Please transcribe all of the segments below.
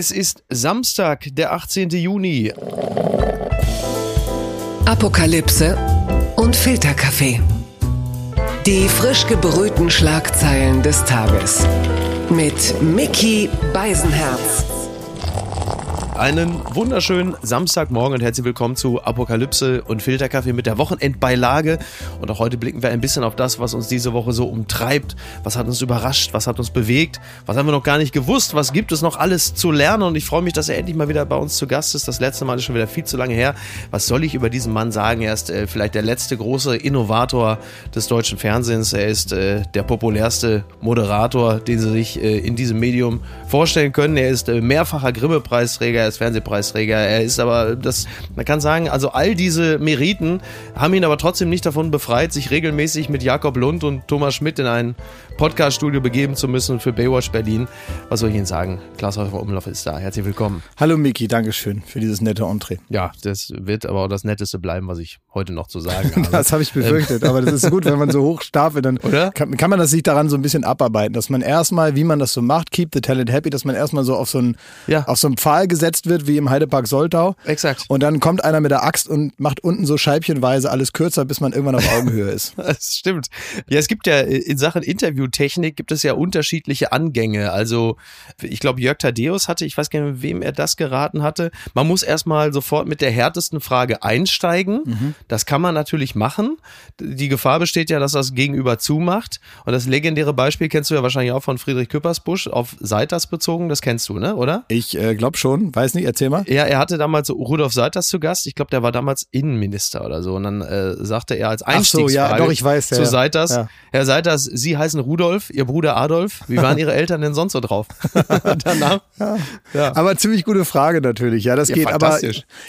Es ist Samstag, der 18. Juni. Apokalypse und Filterkaffee. Die frisch gebrühten Schlagzeilen des Tages. Mit Mickey Beisenherz. Einen wunderschönen Samstagmorgen und herzlich willkommen zu Apokalypse und Filterkaffee mit der Wochenendbeilage. Und auch heute blicken wir ein bisschen auf das, was uns diese Woche so umtreibt. Was hat uns überrascht? Was hat uns bewegt? Was haben wir noch gar nicht gewusst? Was gibt es noch alles zu lernen? Und ich freue mich, dass er endlich mal wieder bei uns zu Gast ist. Das letzte Mal ist schon wieder viel zu lange her. Was soll ich über diesen Mann sagen? Er ist äh, vielleicht der letzte große Innovator des deutschen Fernsehens. Er ist äh, der populärste Moderator, den Sie sich äh, in diesem Medium vorstellen können. Er ist äh, mehrfacher Grimme-Preisträger ist Fernsehpreisträger. Er ist aber, das, man kann sagen, also all diese Meriten haben ihn aber trotzdem nicht davon befreit, sich regelmäßig mit Jakob Lund und Thomas Schmidt in ein Podcast-Studio begeben zu müssen für Baywatch Berlin. Was soll ich Ihnen sagen? Klaas Häufer Umlauf ist da. Herzlich willkommen. Hallo Miki, Dankeschön für dieses nette Entree. Ja, das wird aber auch das Netteste bleiben, was ich heute noch zu sagen habe. das habe ich befürchtet, aber das ist gut, wenn man so hoch stapelt, dann kann, kann, man das sich daran so ein bisschen abarbeiten, dass man erstmal, wie man das so macht, keep the talent happy, dass man erstmal so auf so einen, ja. auf so einen Pfahl gesetzt wird, wie im Heidepark Soltau. Exakt. Und dann kommt einer mit der Axt und macht unten so scheibchenweise alles kürzer, bis man irgendwann auf Augenhöhe ist. das stimmt. Ja, es gibt ja in Sachen Interviewtechnik gibt es ja unterschiedliche Angänge. Also ich glaube, Jörg Thaddeus hatte, ich weiß gar nicht, wem er das geraten hatte. Man muss erstmal sofort mit der härtesten Frage einsteigen. Mhm. Das kann man natürlich machen. Die Gefahr besteht ja, dass das Gegenüber zumacht. Und das legendäre Beispiel kennst du ja wahrscheinlich auch von Friedrich Küppersbusch auf Seiters bezogen. Das kennst du, ne? Oder? Ich äh, glaube schon. Weiß nicht, erzähl mal. Ja, er hatte damals Rudolf Seiters zu Gast. Ich glaube, der war damals Innenminister oder so. Und dann äh, sagte er als Einstiegsfrage so, ja, doch, ich weiß, ja, zu Seiters, ja. Herr Seiters, Sie heißen Rudolf, Ihr Bruder Adolf. Wie waren Ihre Eltern denn sonst so drauf? Danach. Ja. Aber ziemlich gute Frage natürlich. Ja, das geht. Aber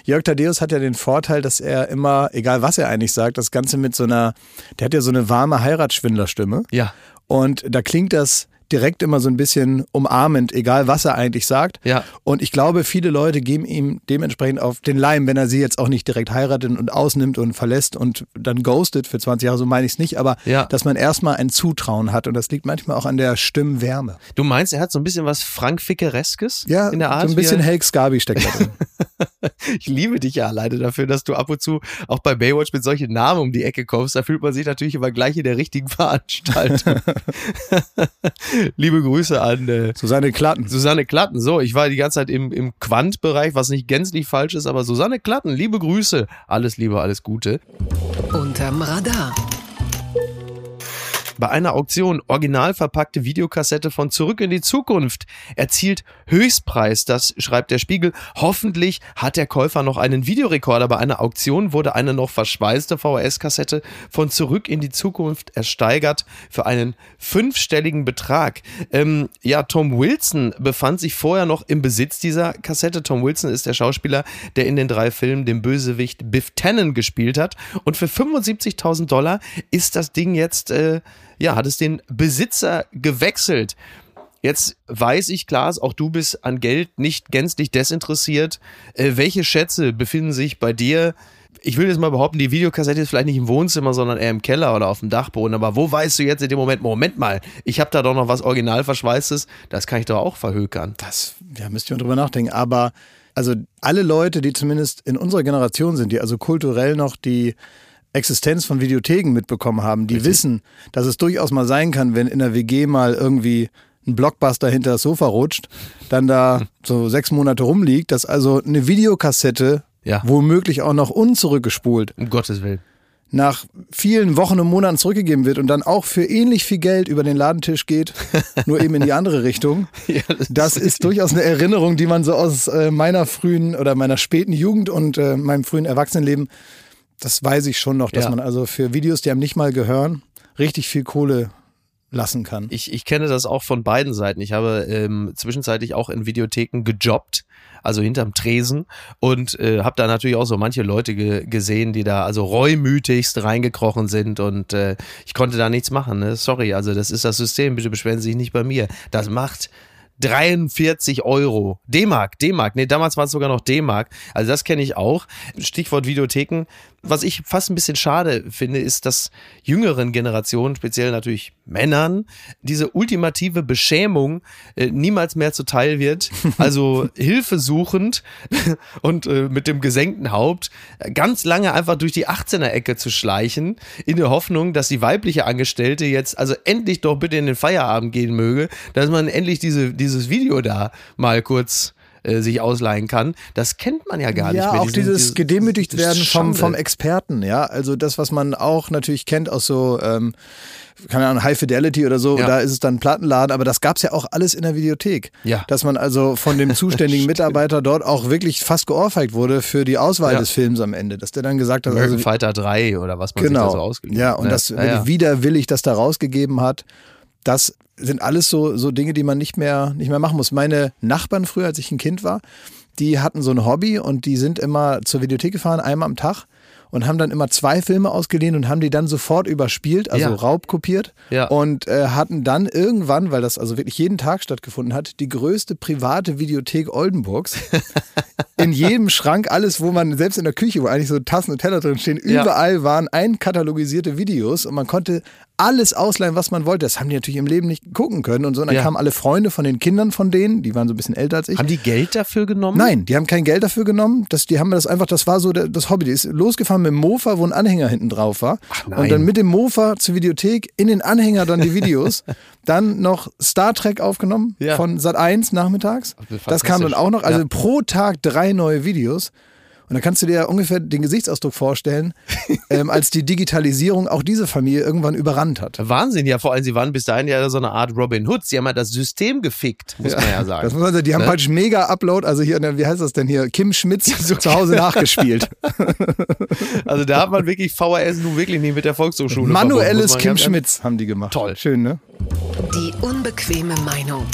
Jörg Thaddeus hat ja den Vorteil, dass er immer, egal was er eigentlich sagt, das Ganze mit so einer, der hat ja so eine warme Heiratsschwindlerstimme. Ja. Und da klingt das direkt immer so ein bisschen umarmend, egal was er eigentlich sagt. Ja. Und ich glaube, viele Leute geben ihm dementsprechend auf den Leim, wenn er sie jetzt auch nicht direkt heiratet und ausnimmt und verlässt und dann ghostet für 20 Jahre, so meine ich es nicht, aber ja. dass man erstmal ein Zutrauen hat und das liegt manchmal auch an der Stimmwärme. Du meinst, er hat so ein bisschen was Frank Fickereskes ja, in der Art? so ein bisschen Helg Scabi steckt da drin. ich liebe dich ja alleine dafür, dass du ab und zu auch bei Baywatch mit solchen Namen um die Ecke kommst. Da fühlt man sich natürlich immer gleich in der richtigen Veranstaltung. Liebe Grüße an äh, Susanne Klatten. Susanne Klatten. So, ich war die ganze Zeit im, im Quant-Bereich, was nicht gänzlich falsch ist, aber Susanne Klatten, liebe Grüße. Alles Liebe, alles Gute. Unterm Radar bei einer Auktion original verpackte Videokassette von Zurück in die Zukunft erzielt Höchstpreis, das schreibt der Spiegel. Hoffentlich hat der Käufer noch einen Videorekorder. Bei einer Auktion wurde eine noch verschweißte VHS-Kassette von Zurück in die Zukunft ersteigert für einen fünfstelligen Betrag. Ähm, ja, Tom Wilson befand sich vorher noch im Besitz dieser Kassette. Tom Wilson ist der Schauspieler, der in den drei Filmen den Bösewicht Biff Tannen gespielt hat. Und für 75.000 Dollar ist das Ding jetzt äh, ja, hat es den Besitzer gewechselt. Jetzt weiß ich, Klaas, auch du bist an Geld nicht gänzlich desinteressiert. Äh, welche Schätze befinden sich bei dir? Ich will jetzt mal behaupten, die Videokassette ist vielleicht nicht im Wohnzimmer, sondern eher im Keller oder auf dem Dachboden. Aber wo weißt du jetzt in dem Moment, Moment mal, ich habe da doch noch was original verschweißtes, das kann ich doch auch verhökern. Das, ja, müsst ihr drüber nachdenken. Aber also alle Leute, die zumindest in unserer Generation sind, die also kulturell noch die Existenz von Videotheken mitbekommen haben, die Richtig. wissen, dass es durchaus mal sein kann, wenn in der WG mal irgendwie ein Blockbuster hinter das Sofa rutscht, dann da so sechs Monate rumliegt, dass also eine Videokassette ja. womöglich auch noch unzurückgespult. Um Gottes Willen. Nach vielen Wochen und Monaten zurückgegeben wird und dann auch für ähnlich viel Geld über den Ladentisch geht, nur eben in die andere Richtung. ja, das, das ist, ist durchaus eine Erinnerung, die man so aus äh, meiner frühen oder meiner späten Jugend und äh, meinem frühen Erwachsenenleben das weiß ich schon noch, dass ja. man also für Videos, die einem nicht mal gehören, richtig viel Kohle lassen kann. Ich, ich kenne das auch von beiden Seiten. Ich habe ähm, zwischenzeitlich auch in Videotheken gejobbt, also hinterm Tresen und äh, habe da natürlich auch so manche Leute ge gesehen, die da also reumütigst reingekrochen sind und äh, ich konnte da nichts machen. Ne? Sorry, also das ist das System. Bitte beschweren Sie sich nicht bei mir. Das macht 43 Euro. D-Mark, D-Mark. Nee, damals war es sogar noch D-Mark. Also das kenne ich auch. Stichwort Videotheken. Was ich fast ein bisschen schade finde, ist, dass jüngeren Generationen, speziell natürlich Männern, diese ultimative Beschämung äh, niemals mehr zuteil wird. Also hilfesuchend und äh, mit dem gesenkten Haupt ganz lange einfach durch die 18er-Ecke zu schleichen, in der Hoffnung, dass die weibliche Angestellte jetzt also endlich doch bitte in den Feierabend gehen möge, dass man endlich diese, dieses Video da mal kurz äh, sich ausleihen kann. Das kennt man ja gar ja, nicht mehr. auch Diesen- dieses dieses- gedemütigt werden vom, vom Experten, ja. Also das, was man auch natürlich kennt aus so, ähm, keine Ahnung, High Fidelity oder so, Ja. da ist es dann Plattenladen, aber das gab's ja auch alles in der Videothek. Ja. Dass man also von dem zuständigen Mitarbeiter dort auch wirklich fast geohrfeigt wurde für die Auswahl Ja. des Films am Ende. Dass der dann gesagt hat, American also, Fighter 3 oder was man sich genau. da so ausgeliehen ja, hat, und ne? das ja, ja. widerwillig das da rausgegeben hat, das sind alles so, so Dinge, die man nicht mehr, nicht mehr machen muss. Meine Nachbarn früher, als ich ein Kind war, die hatten so ein Hobby und die sind immer zur Videothek gefahren, einmal am Tag und haben dann immer zwei Filme ausgeliehen und haben die dann sofort überspielt, also Ja. raubkopiert Ja. und äh, hatten dann irgendwann, weil das also wirklich jeden Tag stattgefunden hat, die größte private Videothek Oldenburgs. in jedem Schrank alles, wo man, selbst in der Küche, wo eigentlich so Tassen und Teller drin stehen, Ja. überall waren einkatalogisierte Videos und man konnte alles ausleihen, was man wollte. Das haben die natürlich im Leben nicht gucken können und so. Und dann Ja. kamen alle Freunde von den Kindern von denen, die waren so ein bisschen älter als ich. Haben die Geld dafür genommen? Nein, die haben kein Geld dafür genommen. Das, die haben das einfach, das war so der, das Hobby. Die ist losgefahren mit dem Mofa, wo ein Anhänger hinten drauf war. nein. und dann mit dem Mofa zur Videothek, in den Anhänger dann die Videos. dann noch Star Trek aufgenommen Ja. von Sat 1 nachmittags. Das kam dann auch noch. Also Ja. pro Tag drei neue Videos. Und dann kannst du dir ungefähr den Gesichtsausdruck vorstellen, ähm, als die Digitalisierung auch diese Familie irgendwann überrannt hat. Wahnsinn, ja, vor allem, sie waren bis dahin ja so eine Art Robin Hood. Sie haben ja das System gefickt, muss man ja sagen. Das muss man sagen, die haben Ne? praktisch mega Upload, also hier, wie heißt das denn hier? Kim Schmitz zu Hause nachgespielt. Also da hat man wirklich VHS nun wirklich nicht mit der Volkshochschule. Manuelles Kim Schmitz haben die gemacht. Toll. Schön, ne? Die unbequeme Meinung.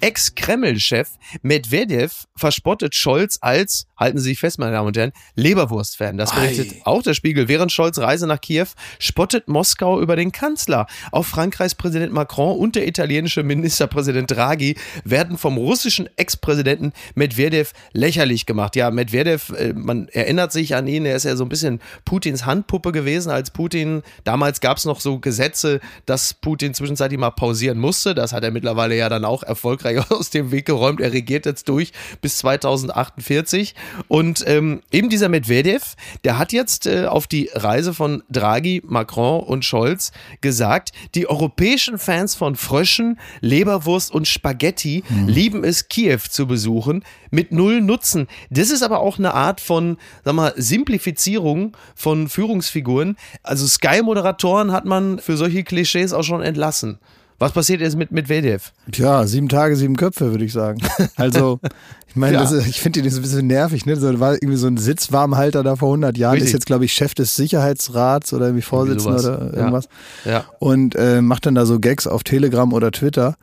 Ex-Kreml-Chef Medvedev verspottet Scholz als, halten Sie sich fest, meine Damen und Herren, Leberwurst-Fan. Das berichtet Ei. auch der Spiegel. Während Scholz Reise nach Kiew spottet Moskau über den Kanzler. Auch Frankreichs Präsident Macron und der italienische Ministerpräsident Draghi werden vom russischen Ex-Präsidenten Medvedev lächerlich gemacht. Ja, Medvedev, äh, man erinnert sich an ihn, er ist ja so ein bisschen Putins Handpuppe gewesen, als Putin, damals gab es noch so Gesetze, dass Putin zwischenzeitlich mal pausieren musste. Das hat er mittlerweile ja dann auch erfolgreich aus dem Weg geräumt. Er regiert jetzt durch bis 2048. Und ähm, eben dieser Medvedev, der hat jetzt äh, auf die Reise von Draghi, Macron und Scholz gesagt, die europäischen Fans von Fröschen, Leberwurst und Spaghetti lieben es, Kiew zu besuchen, mit null Nutzen. Das ist aber auch eine Art von, sag mal, Simplifizierung von Führungsfiguren. Also Sky-Moderatoren hat man für solche Klischees auch schon entlassen. Was passiert jetzt mit Medvedev? Tja, sieben Tage, sieben Köpfe, würde ich sagen. Also, ich meine, Ja. ich finde die so ein bisschen nervig, ne? So, war irgendwie so ein Sitzwarmhalter da vor 100 Jahren, Richtig. ist jetzt, glaube ich, Chef des Sicherheitsrats oder irgendwie Vorsitzender oder Ja. irgendwas. Ja. Und äh, macht dann da so Gags auf Telegram oder Twitter.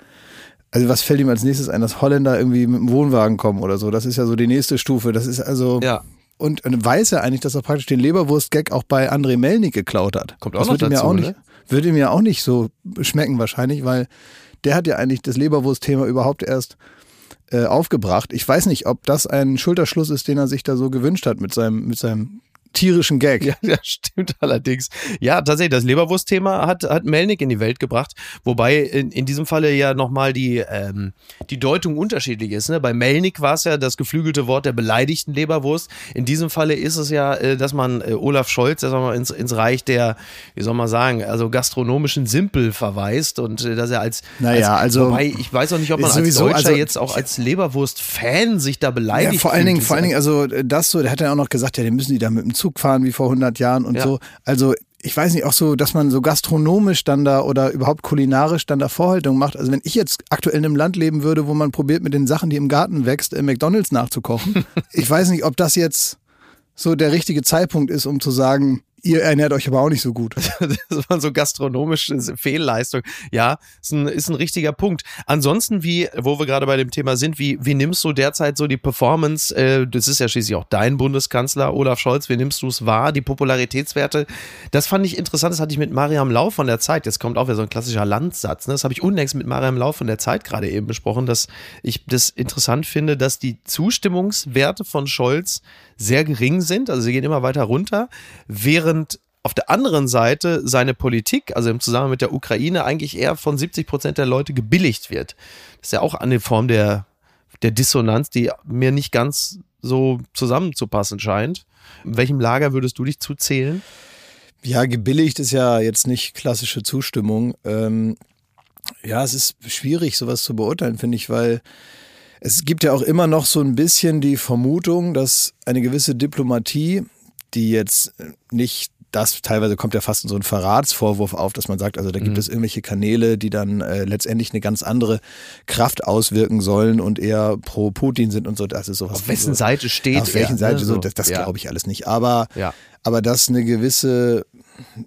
Also, was fällt ihm als nächstes ein, dass Holländer irgendwie mit dem Wohnwagen kommen oder so? Das ist ja so die nächste Stufe. Das ist also. Ja. Und, und weiß er eigentlich, dass er praktisch den Leberwurst-Gag auch bei André Melnik geklaut hat. Kommt auch das noch würde ihm ja dazu, auch nicht, ne? Würde ja auch nicht so schmecken wahrscheinlich, weil der hat ja eigentlich das Leberwurst-Thema überhaupt erst äh, aufgebracht. Ich weiß nicht, ob das ein Schulterschluss ist, den er sich da so gewünscht hat mit seinem, mit seinem tierischen Gag. Ja, ja, stimmt allerdings. Ja, tatsächlich, das Leberwurst-Thema hat, hat Melnick in die Welt gebracht, wobei in, in diesem Falle ja nochmal die, ähm, die Deutung unterschiedlich ist. Ne? Bei Melnick war es ja das geflügelte Wort der beleidigten Leberwurst. In diesem Falle ist es ja, äh, dass man äh, Olaf Scholz sagen wir mal, ins, ins Reich der, wie soll man sagen, also gastronomischen Simpel verweist und äh, dass er als, Naja, als also- wobei ich weiß auch nicht, ob man Ist als sowieso, Deutscher also- jetzt auch als Leberwurst-Fan sich da beleidigt Ja, vor allen Dingen, vor allen Dingen, also äh, das so, der hat ja auch noch gesagt, ja, den müssen die da mit dem Zug fahren wie vor 100 Jahren und Ja. so. Also ich weiß nicht, auch so, dass man so gastronomisch dann da oder überhaupt kulinarisch dann da Vorhaltung macht. Also wenn ich jetzt aktuell in einem Land leben würde, wo man probiert mit den Sachen, die im Garten wächst, im McDonalds nachzukochen, ich weiß nicht, ob das jetzt so der richtige Zeitpunkt ist, um zu sagen, Ihr ernährt euch aber auch nicht so gut. das war so gastronomische Fehlleistung. Ja, ist ein, ist ein richtiger Punkt. Ansonsten, wie, wo wir gerade bei dem Thema sind, wie, wie nimmst du derzeit so die Performance? Äh, das ist ja schließlich auch dein Bundeskanzler, Olaf Scholz. Wie nimmst du es wahr? Die Popularitätswerte? Das fand ich interessant. Das hatte ich mit Mariam Lau von der Zeit. Jetzt kommt auch wieder so ein klassischer Landsatz. Ne? Das habe ich unlängst mit Mariam Lau von der Zeit gerade eben besprochen, dass ich das interessant finde, dass die Zustimmungswerte von Scholz sehr gering sind. Also sie gehen immer weiter runter, während auf der anderen Seite seine Politik, also im Zusammenhang mit der Ukraine, eigentlich eher von 70 Prozent der Leute gebilligt wird. Das ist ja auch eine Form der, der Dissonanz, die mir nicht ganz so zusammenzupassen scheint. In welchem Lager würdest du dich zuzählen? Ja, gebilligt ist ja jetzt nicht klassische Zustimmung. Ähm, ja, es ist schwierig, sowas zu beurteilen, finde ich, weil es gibt ja auch immer noch so ein bisschen die Vermutung, dass eine gewisse Diplomatie, die jetzt nicht das teilweise kommt ja fast in so ein Verratsvorwurf auf, dass man sagt, also da gibt mhm. es irgendwelche Kanäle, die dann äh, letztendlich eine ganz andere Kraft auswirken sollen und eher pro Putin sind und so. Das ist sowas. Auf wessen so, Seite steht Auf welchen er, Seite ne? so, das, das ja. glaube ich alles nicht. Aber, ja. aber dass eine gewisse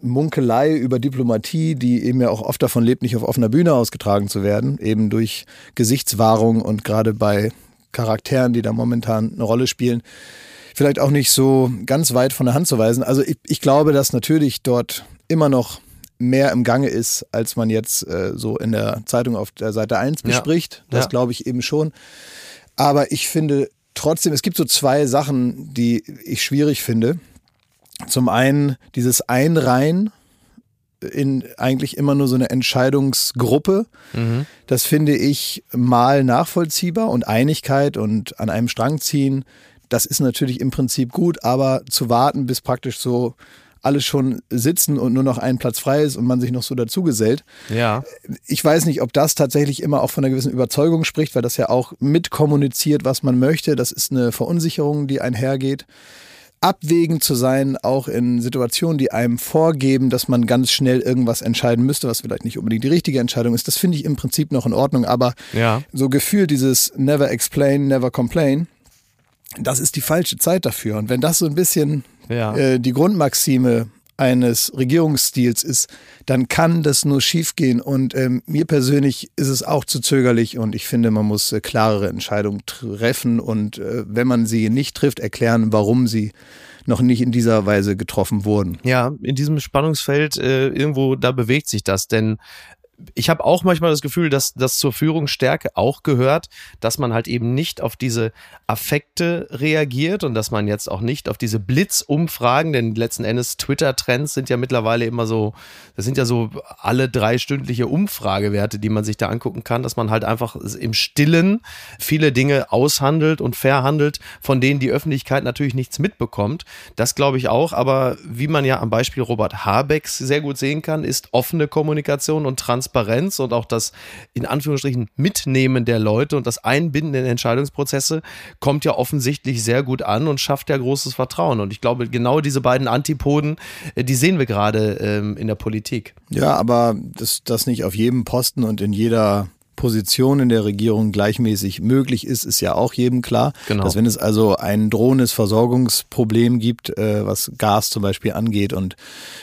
Munkelei über Diplomatie, die eben ja auch oft davon lebt, nicht auf offener Bühne ausgetragen zu werden, eben durch Gesichtswahrung und gerade bei Charakteren, die da momentan eine Rolle spielen, vielleicht auch nicht so ganz weit von der Hand zu weisen. Also ich, ich glaube, dass natürlich dort immer noch mehr im Gange ist, als man jetzt äh, so in der Zeitung auf der Seite 1 bespricht. Ja. Das ja. glaube ich eben schon. Aber ich finde trotzdem, es gibt so zwei Sachen, die ich schwierig finde. Zum einen dieses Einreihen in eigentlich immer nur so eine Entscheidungsgruppe. Mhm. Das finde ich mal nachvollziehbar und Einigkeit und an einem Strang ziehen das ist natürlich im Prinzip gut, aber zu warten, bis praktisch so alle schon sitzen und nur noch ein Platz frei ist und man sich noch so dazu gesellt. Ja. Ich weiß nicht, ob das tatsächlich immer auch von einer gewissen Überzeugung spricht, weil das ja auch mitkommuniziert, was man möchte. Das ist eine Verunsicherung, die einhergeht. Abwägend zu sein, auch in Situationen, die einem vorgeben, dass man ganz schnell irgendwas entscheiden müsste, was vielleicht nicht unbedingt die richtige Entscheidung ist, das finde ich im Prinzip noch in Ordnung. Aber ja. so gefühlt dieses Never explain, never complain, das ist die falsche Zeit dafür. Und wenn das so ein bisschen ja. äh, die Grundmaxime eines Regierungsstils ist, dann kann das nur schiefgehen. Und ähm, mir persönlich ist es auch zu zögerlich und ich finde, man muss äh, klarere Entscheidungen treffen und äh, wenn man sie nicht trifft, erklären, warum sie noch nicht in dieser Weise getroffen wurden. Ja, in diesem Spannungsfeld äh, irgendwo, da bewegt sich das, denn ich habe auch manchmal das Gefühl, dass das zur Führungsstärke auch gehört, dass man halt eben nicht auf diese Affekte reagiert und dass man jetzt auch nicht auf diese Blitzumfragen, denn letzten Endes Twitter-Trends sind ja mittlerweile immer so, das sind ja so alle drei stündliche Umfragewerte, die man sich da angucken kann, dass man halt einfach im Stillen viele Dinge aushandelt und verhandelt, von denen die Öffentlichkeit natürlich nichts mitbekommt. Das glaube ich auch, aber wie man ja am Beispiel Robert Habecks sehr gut sehen kann, ist offene Kommunikation und Transparenz Transparenz und auch das in Anführungsstrichen Mitnehmen der Leute und das Einbinden in Entscheidungsprozesse kommt ja offensichtlich sehr gut an und schafft ja großes Vertrauen. Und ich glaube, genau diese beiden Antipoden, äh, die sehen wir gerade ähm, in der Politik. Ja, aber dass das nicht auf jedem Posten und in jeder Position in der Regierung gleichmäßig möglich ist, ist ja auch jedem klar. Genau. Dass wenn es also ein drohendes Versorgungsproblem gibt, äh, was Gas zum Beispiel angeht und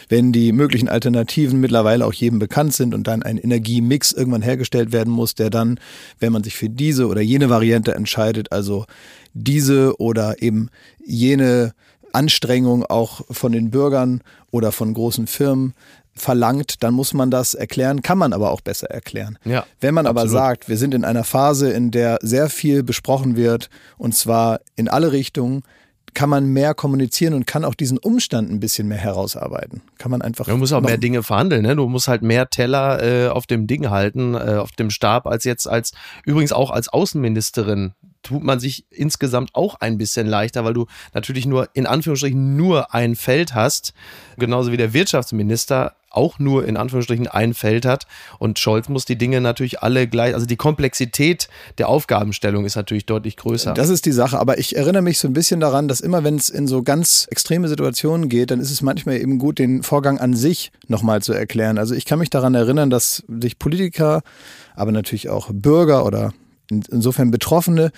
wenn die möglichen Alternativen mittlerweile auch jedem bekannt sind und dann ein Energiemix irgendwann hergestellt werden muss, der dann, wenn man sich für diese oder jene Variante entscheidet, also diese oder eben jene Anstrengung auch von den Bürgern oder von großen Firmen verlangt, dann muss man das erklären, kann man aber auch besser erklären. Ja, Wenn man absolut. aber sagt, wir sind in einer Phase, in der sehr viel besprochen wird und zwar in alle Richtungen, kann man mehr kommunizieren und kann auch diesen Umstand ein bisschen mehr herausarbeiten. Kann man einfach. Du musst auch mehr Dinge verhandeln, ne? Du musst halt mehr Teller äh, auf dem Ding halten, äh, auf dem Stab, als jetzt als übrigens auch als Außenministerin tut man sich insgesamt auch ein bisschen leichter, weil du natürlich nur in Anführungsstrichen nur ein Feld hast, genauso wie der Wirtschaftsminister auch nur in Anführungsstrichen ein Feld hat. Und Scholz muss die Dinge natürlich alle gleich, also die Komplexität der Aufgabenstellung ist natürlich deutlich größer. Das ist die Sache, aber ich erinnere mich so ein bisschen daran, dass immer wenn es in so ganz extreme Situationen geht, dann ist es manchmal eben gut, den Vorgang an sich nochmal zu erklären. Also ich kann mich daran erinnern, dass sich Politiker, aber natürlich auch Bürger oder insofern Betroffene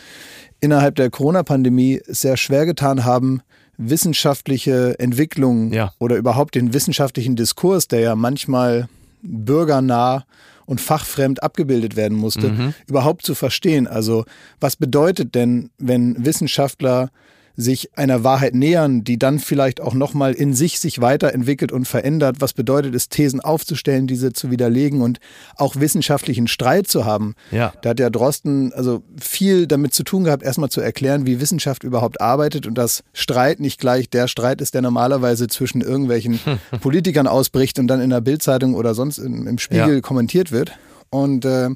innerhalb der Corona-Pandemie sehr schwer getan haben, wissenschaftliche Entwicklung Ja. oder überhaupt den wissenschaftlichen Diskurs, der ja manchmal bürgernah und fachfremd abgebildet werden musste, überhaupt zu verstehen. Also was bedeutet denn, wenn Wissenschaftler sich einer Wahrheit nähern, die dann vielleicht auch nochmal in sich sich weiterentwickelt und verändert. Was bedeutet es, Thesen aufzustellen, diese zu widerlegen und auch wissenschaftlichen Streit zu haben? Ja. Da hat ja Drosten also viel damit zu tun gehabt, erstmal zu erklären, wie Wissenschaft überhaupt arbeitet und dass Streit nicht gleich der Streit ist, der normalerweise zwischen irgendwelchen Politikern ausbricht und dann in der Bildzeitung oder sonst im, im Spiegel Ja. kommentiert wird. Und äh,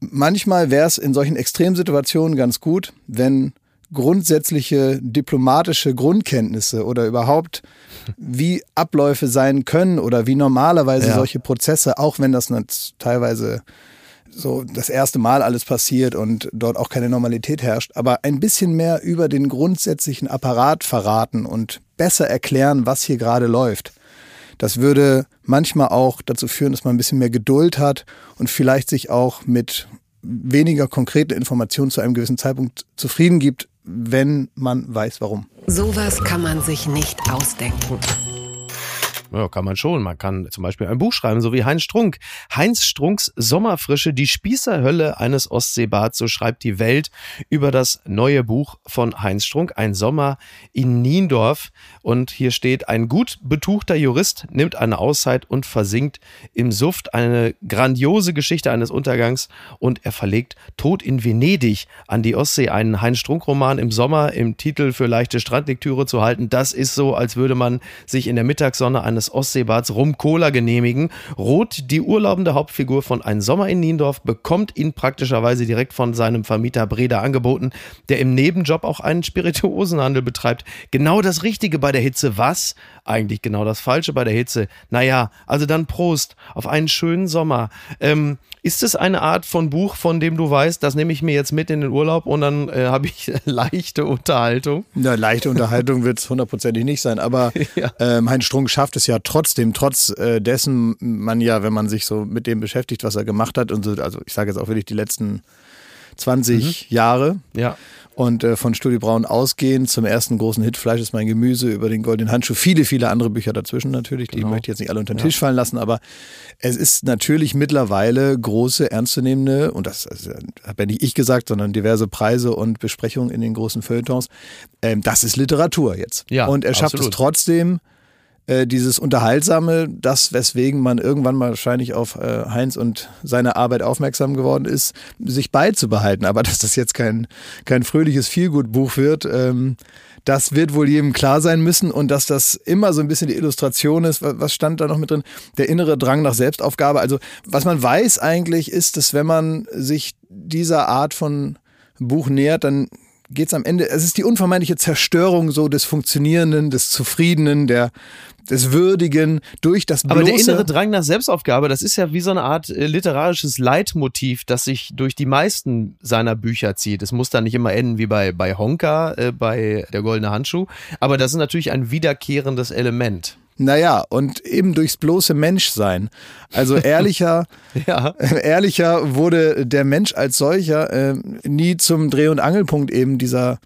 manchmal wäre es in solchen Extremsituationen ganz gut, wenn grundsätzliche diplomatische Grundkenntnisse oder überhaupt wie Abläufe sein können oder wie normalerweise Ja. solche Prozesse, auch wenn das teilweise so das erste Mal alles passiert und dort auch keine Normalität herrscht, aber ein bisschen mehr über den grundsätzlichen Apparat verraten und besser erklären, was hier gerade läuft. Das würde manchmal auch dazu führen, dass man ein bisschen mehr Geduld hat und vielleicht sich auch mit weniger konkreten Informationen zu einem gewissen Zeitpunkt zufrieden gibt, wenn man weiß, warum. Sowas kann man sich nicht ausdenken. Ja, kann man schon. Man kann zum Beispiel ein Buch schreiben, so wie Heinz Strunk. Heinz Strunks Sommerfrische, die Spießerhölle eines Ostseebads, so schreibt die Welt über das neue Buch von Heinz Strunk, Ein Sommer in Niendorf. Und hier steht, ein gut betuchter Jurist nimmt eine Auszeit und versinkt im Suft. Eine grandiose Geschichte eines Untergangs und er verlegt Tod in Venedig an die Ostsee. Einen Heinz Strunk-Roman im Sommer im Titel für leichte Strandlektüre zu halten, das ist so, als würde man sich in der Mittagssonne eines Ostseebads Rum-Cola genehmigen. Rot, die urlaubende Hauptfigur von Ein Sommer in Niendorf, bekommt ihn praktischerweise direkt von seinem Vermieter Breda angeboten, der im Nebenjob auch einen Spirituosenhandel betreibt. Genau das Richtige bei der Hitze. Was? Eigentlich genau das Falsche bei der Hitze. Naja, also dann Prost auf einen schönen Sommer. Ähm, ist es eine Art von Buch, von dem du weißt, das nehme ich mir jetzt mit in den Urlaub und dann äh, habe ich leichte Unterhaltung? Eine leichte Unterhaltung wird es hundertprozentig nicht sein, aber Ja. ähm, Heinz Strunk schafft es ja trotzdem, trotz äh, dessen man ja, wenn man sich so mit dem beschäftigt, was er gemacht hat und so, also ich sage jetzt auch wirklich die letzten 20 Jahre Ja. und äh, von Studi Braun ausgehend zum ersten großen Hit Fleisch ist mein Gemüse über den goldenen Handschuh, viele, viele andere Bücher dazwischen natürlich, die Genau. möchte ich jetzt nicht alle unter den Tisch fallen lassen, aber es ist natürlich mittlerweile große, ernstzunehmende, und das also, habe ja nicht ich gesagt, sondern diverse Preise und Besprechungen in den großen Feuilletons, ähm, das ist Literatur jetzt. Ja, und er schafft absolut. es trotzdem, äh, dieses Unterhaltsame, das, weswegen man irgendwann mal wahrscheinlich auf äh, Heinz und seine Arbeit aufmerksam geworden ist, sich beizubehalten. Aber dass das jetzt kein, kein fröhliches Feelgood-Buch wird, ähm, das wird wohl jedem klar sein müssen und dass das immer so ein bisschen die Illustration ist. Was was stand da noch mit drin? Der innere Drang nach Selbstaufgabe. Also was man weiß eigentlich ist, dass wenn man sich dieser Art von Buch nähert, dann geht es am Ende, es ist die unvermeidliche Zerstörung so des Funktionierenden, des Zufriedenen, der, des Würdigen durch das bloße... Aber der innere Drang nach Selbstaufgabe, das ist ja wie so eine Art äh, literarisches Leitmotiv, das sich durch die meisten seiner Bücher zieht. Es muss dann nicht immer enden wie bei, bei Honka, äh, bei Der Goldene Handschuh, aber das ist natürlich ein wiederkehrendes Element. Naja, und eben durchs bloße Menschsein. Also ehrlicher, Ja. ehrlicher wurde der Mensch als solcher äh, nie zum Dreh- und Angelpunkt eben dieser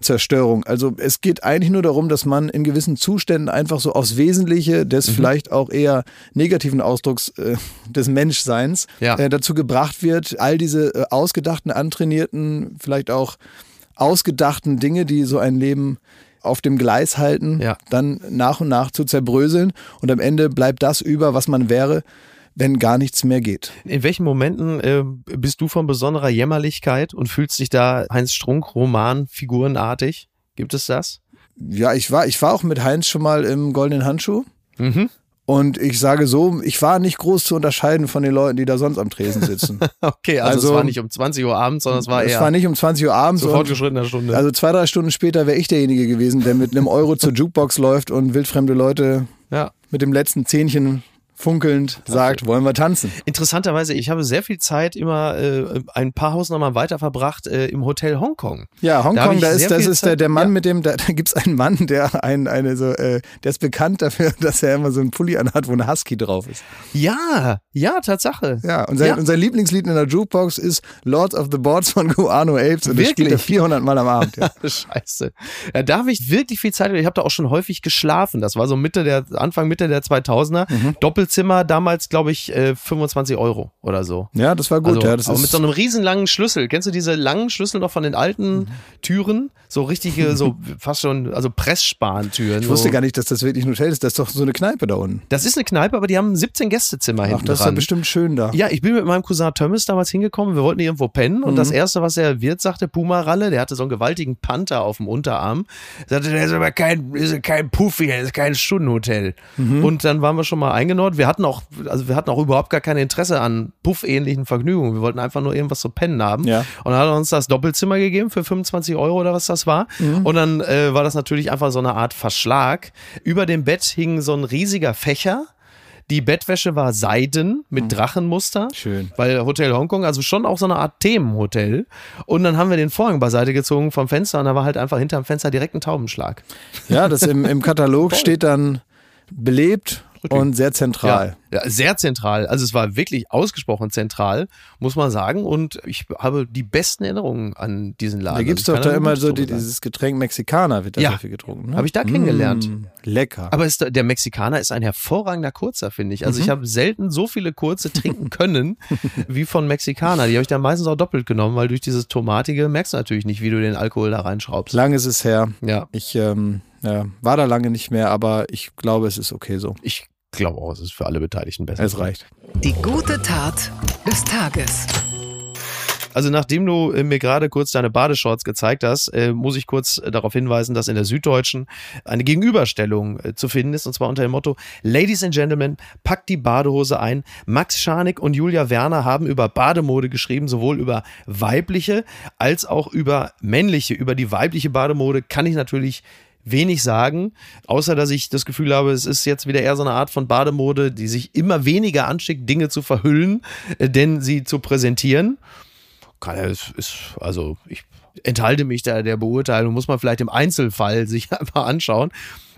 Zerstörung. Also es geht eigentlich nur darum, dass man in gewissen Zuständen einfach so aufs Wesentliche des vielleicht auch eher negativen Ausdrucks äh, des Menschseins Ja. äh, dazu gebracht wird, all diese äh, ausgedachten, antrainierten, vielleicht auch ausgedachten Dinge, die so ein Leben auf dem Gleis halten, Ja. dann nach und nach zu zerbröseln und am Ende bleibt das über, was man wäre, wenn gar nichts mehr geht. In welchen Momenten äh, bist du von besonderer Jämmerlichkeit und fühlst dich da Heinz Strunk Roman figurenartig? Gibt es das? Ja, ich war, ich war auch mit Heinz schon mal im Goldenen Handschuh. Mhm. Und ich sage so, ich war nicht groß zu unterscheiden von den Leuten, die da sonst am Tresen sitzen. Okay, also, Also- es war nicht um 20 Uhr abends, sondern es war es eher war nicht um 20 Uhr abends. zu fortgeschrittener Stunde. Also zwei, drei Stunden später wäre ich derjenige gewesen, der mit einem Euro zur Jukebox läuft und wildfremde Leute ja. mit dem letzten Zähnchen funkelnd sagt, wollen wir tanzen. Interessanterweise, ich habe sehr viel Zeit immer äh, ein paar Hausnummern weiter verbracht äh, im Hotel Hongkong. Ja, Da Hongkong, da, sehr ist, das ist der, Zeit- der Mann ja. mit dem, da, da gibt es einen Mann, der ein, eine so, äh, der ist bekannt dafür, dass er immer so einen Pulli anhat, wo ein Husky drauf ist. Ja, ja, Tatsache. Ja, und sein, Ja. und sein Lieblingslied in der Jukebox ist Lords of the Boards von Guano Apes und das spielt er Wirklich? 400 Mal am Abend. Ja. Scheiße. Ja, da habe ich wirklich viel Zeit. Ich habe da auch schon häufig geschlafen. Das war so Mitte der, Anfang, Mitte der 2000er. Mhm. Doppelzimmer, damals glaube ich äh, 25 Euro oder so. ja, das war gut. also, ja, das aber mit so einem riesen langen Schlüssel. Kennst du diese langen Schlüssel noch von den alten Mhm. Türen? So richtige, so fast schon, also Presssparentüren. ich wusste so. gar nicht, dass das wirklich ein Hotel ist. Das ist doch so eine Kneipe da unten. Das ist eine Kneipe, aber die haben ein 17 Gästezimmer Ach, hinten das ist ja dran. bestimmt schön da. Ja, ich bin mit meinem Cousin Thomas damals hingekommen. Wir wollten irgendwo pennen. Und Mhm. das Erste, was der Wirt sagte, Puma-Ralle, der hatte so einen gewaltigen Panther auf dem Unterarm. Sagte, das ist aber kein, ist kein Puffy, das ist kein Stundenhotel. Mhm. Und dann waren wir schon mal eingenordet. Wir hatten auch, also wir hatten auch überhaupt gar kein Interesse an Puff-ähnlichen Vergnügungen. Wir wollten einfach nur irgendwas zu pennen haben. Ja. Und dann hat er uns das Doppelzimmer gegeben für 25 Euro oder was das war. Mhm. Und dann äh, war das natürlich einfach so eine Art Verschlag. Über dem Bett hing so ein riesiger Fächer. Die Bettwäsche war Seiden mit Drachenmuster. Schön. Weil Hotel Hongkong, also schon auch so eine Art Themenhotel. Und dann haben wir den Vorhang beiseite gezogen vom Fenster und da war halt einfach hinterm Fenster direkt ein Taubenschlag. Ja, das im, im Katalog steht dann belebt und sehr zentral. Ja, ja, sehr zentral. Also es war wirklich ausgesprochen zentral, muss man sagen. Und ich habe die besten Erinnerungen an diesen Laden. Da gibt es Also doch da immer so die, dieses Getränk Mexikaner, wird da Ja. viel getrunken. Ne? Habe ich da kennengelernt. Mm, lecker. Aber ist, der Mexikaner ist ein hervorragender Kurzer, finde ich. Also ich habe selten so viele Kurze trinken können wie von Mexikaner. Die habe ich dann meistens auch doppelt genommen, weil durch dieses Tomatige merkst du natürlich nicht, wie du den Alkohol da reinschraubst. Lang ist es her. Ja, Ich ähm, ja, war da lange nicht mehr, aber ich glaube, es ist okay so. ich glaube auch, es ist für alle Beteiligten besser. Es reicht. Die gute Tat des Tages. Also nachdem du äh, mir gerade kurz deine Badeshorts gezeigt hast, äh, muss ich kurz äh, darauf hinweisen, dass in der Süddeutschen eine Gegenüberstellung zu finden ist, und zwar unter dem Motto Ladies and Gentlemen, packt die Badehose ein. Max Scharnick und Julia Werner haben über Bademode geschrieben, sowohl über weibliche als auch über männliche. Über die weibliche Bademode kann ich natürlich wenig sagen, außer dass ich das Gefühl habe, es ist jetzt wieder eher so eine Art von Bademode, die sich immer weniger anschickt, Dinge zu verhüllen, äh, denn sie zu präsentieren kann es ist also ich enthalte mich da der Beurteilung, muss man vielleicht im Einzelfall sich einfach anschauen.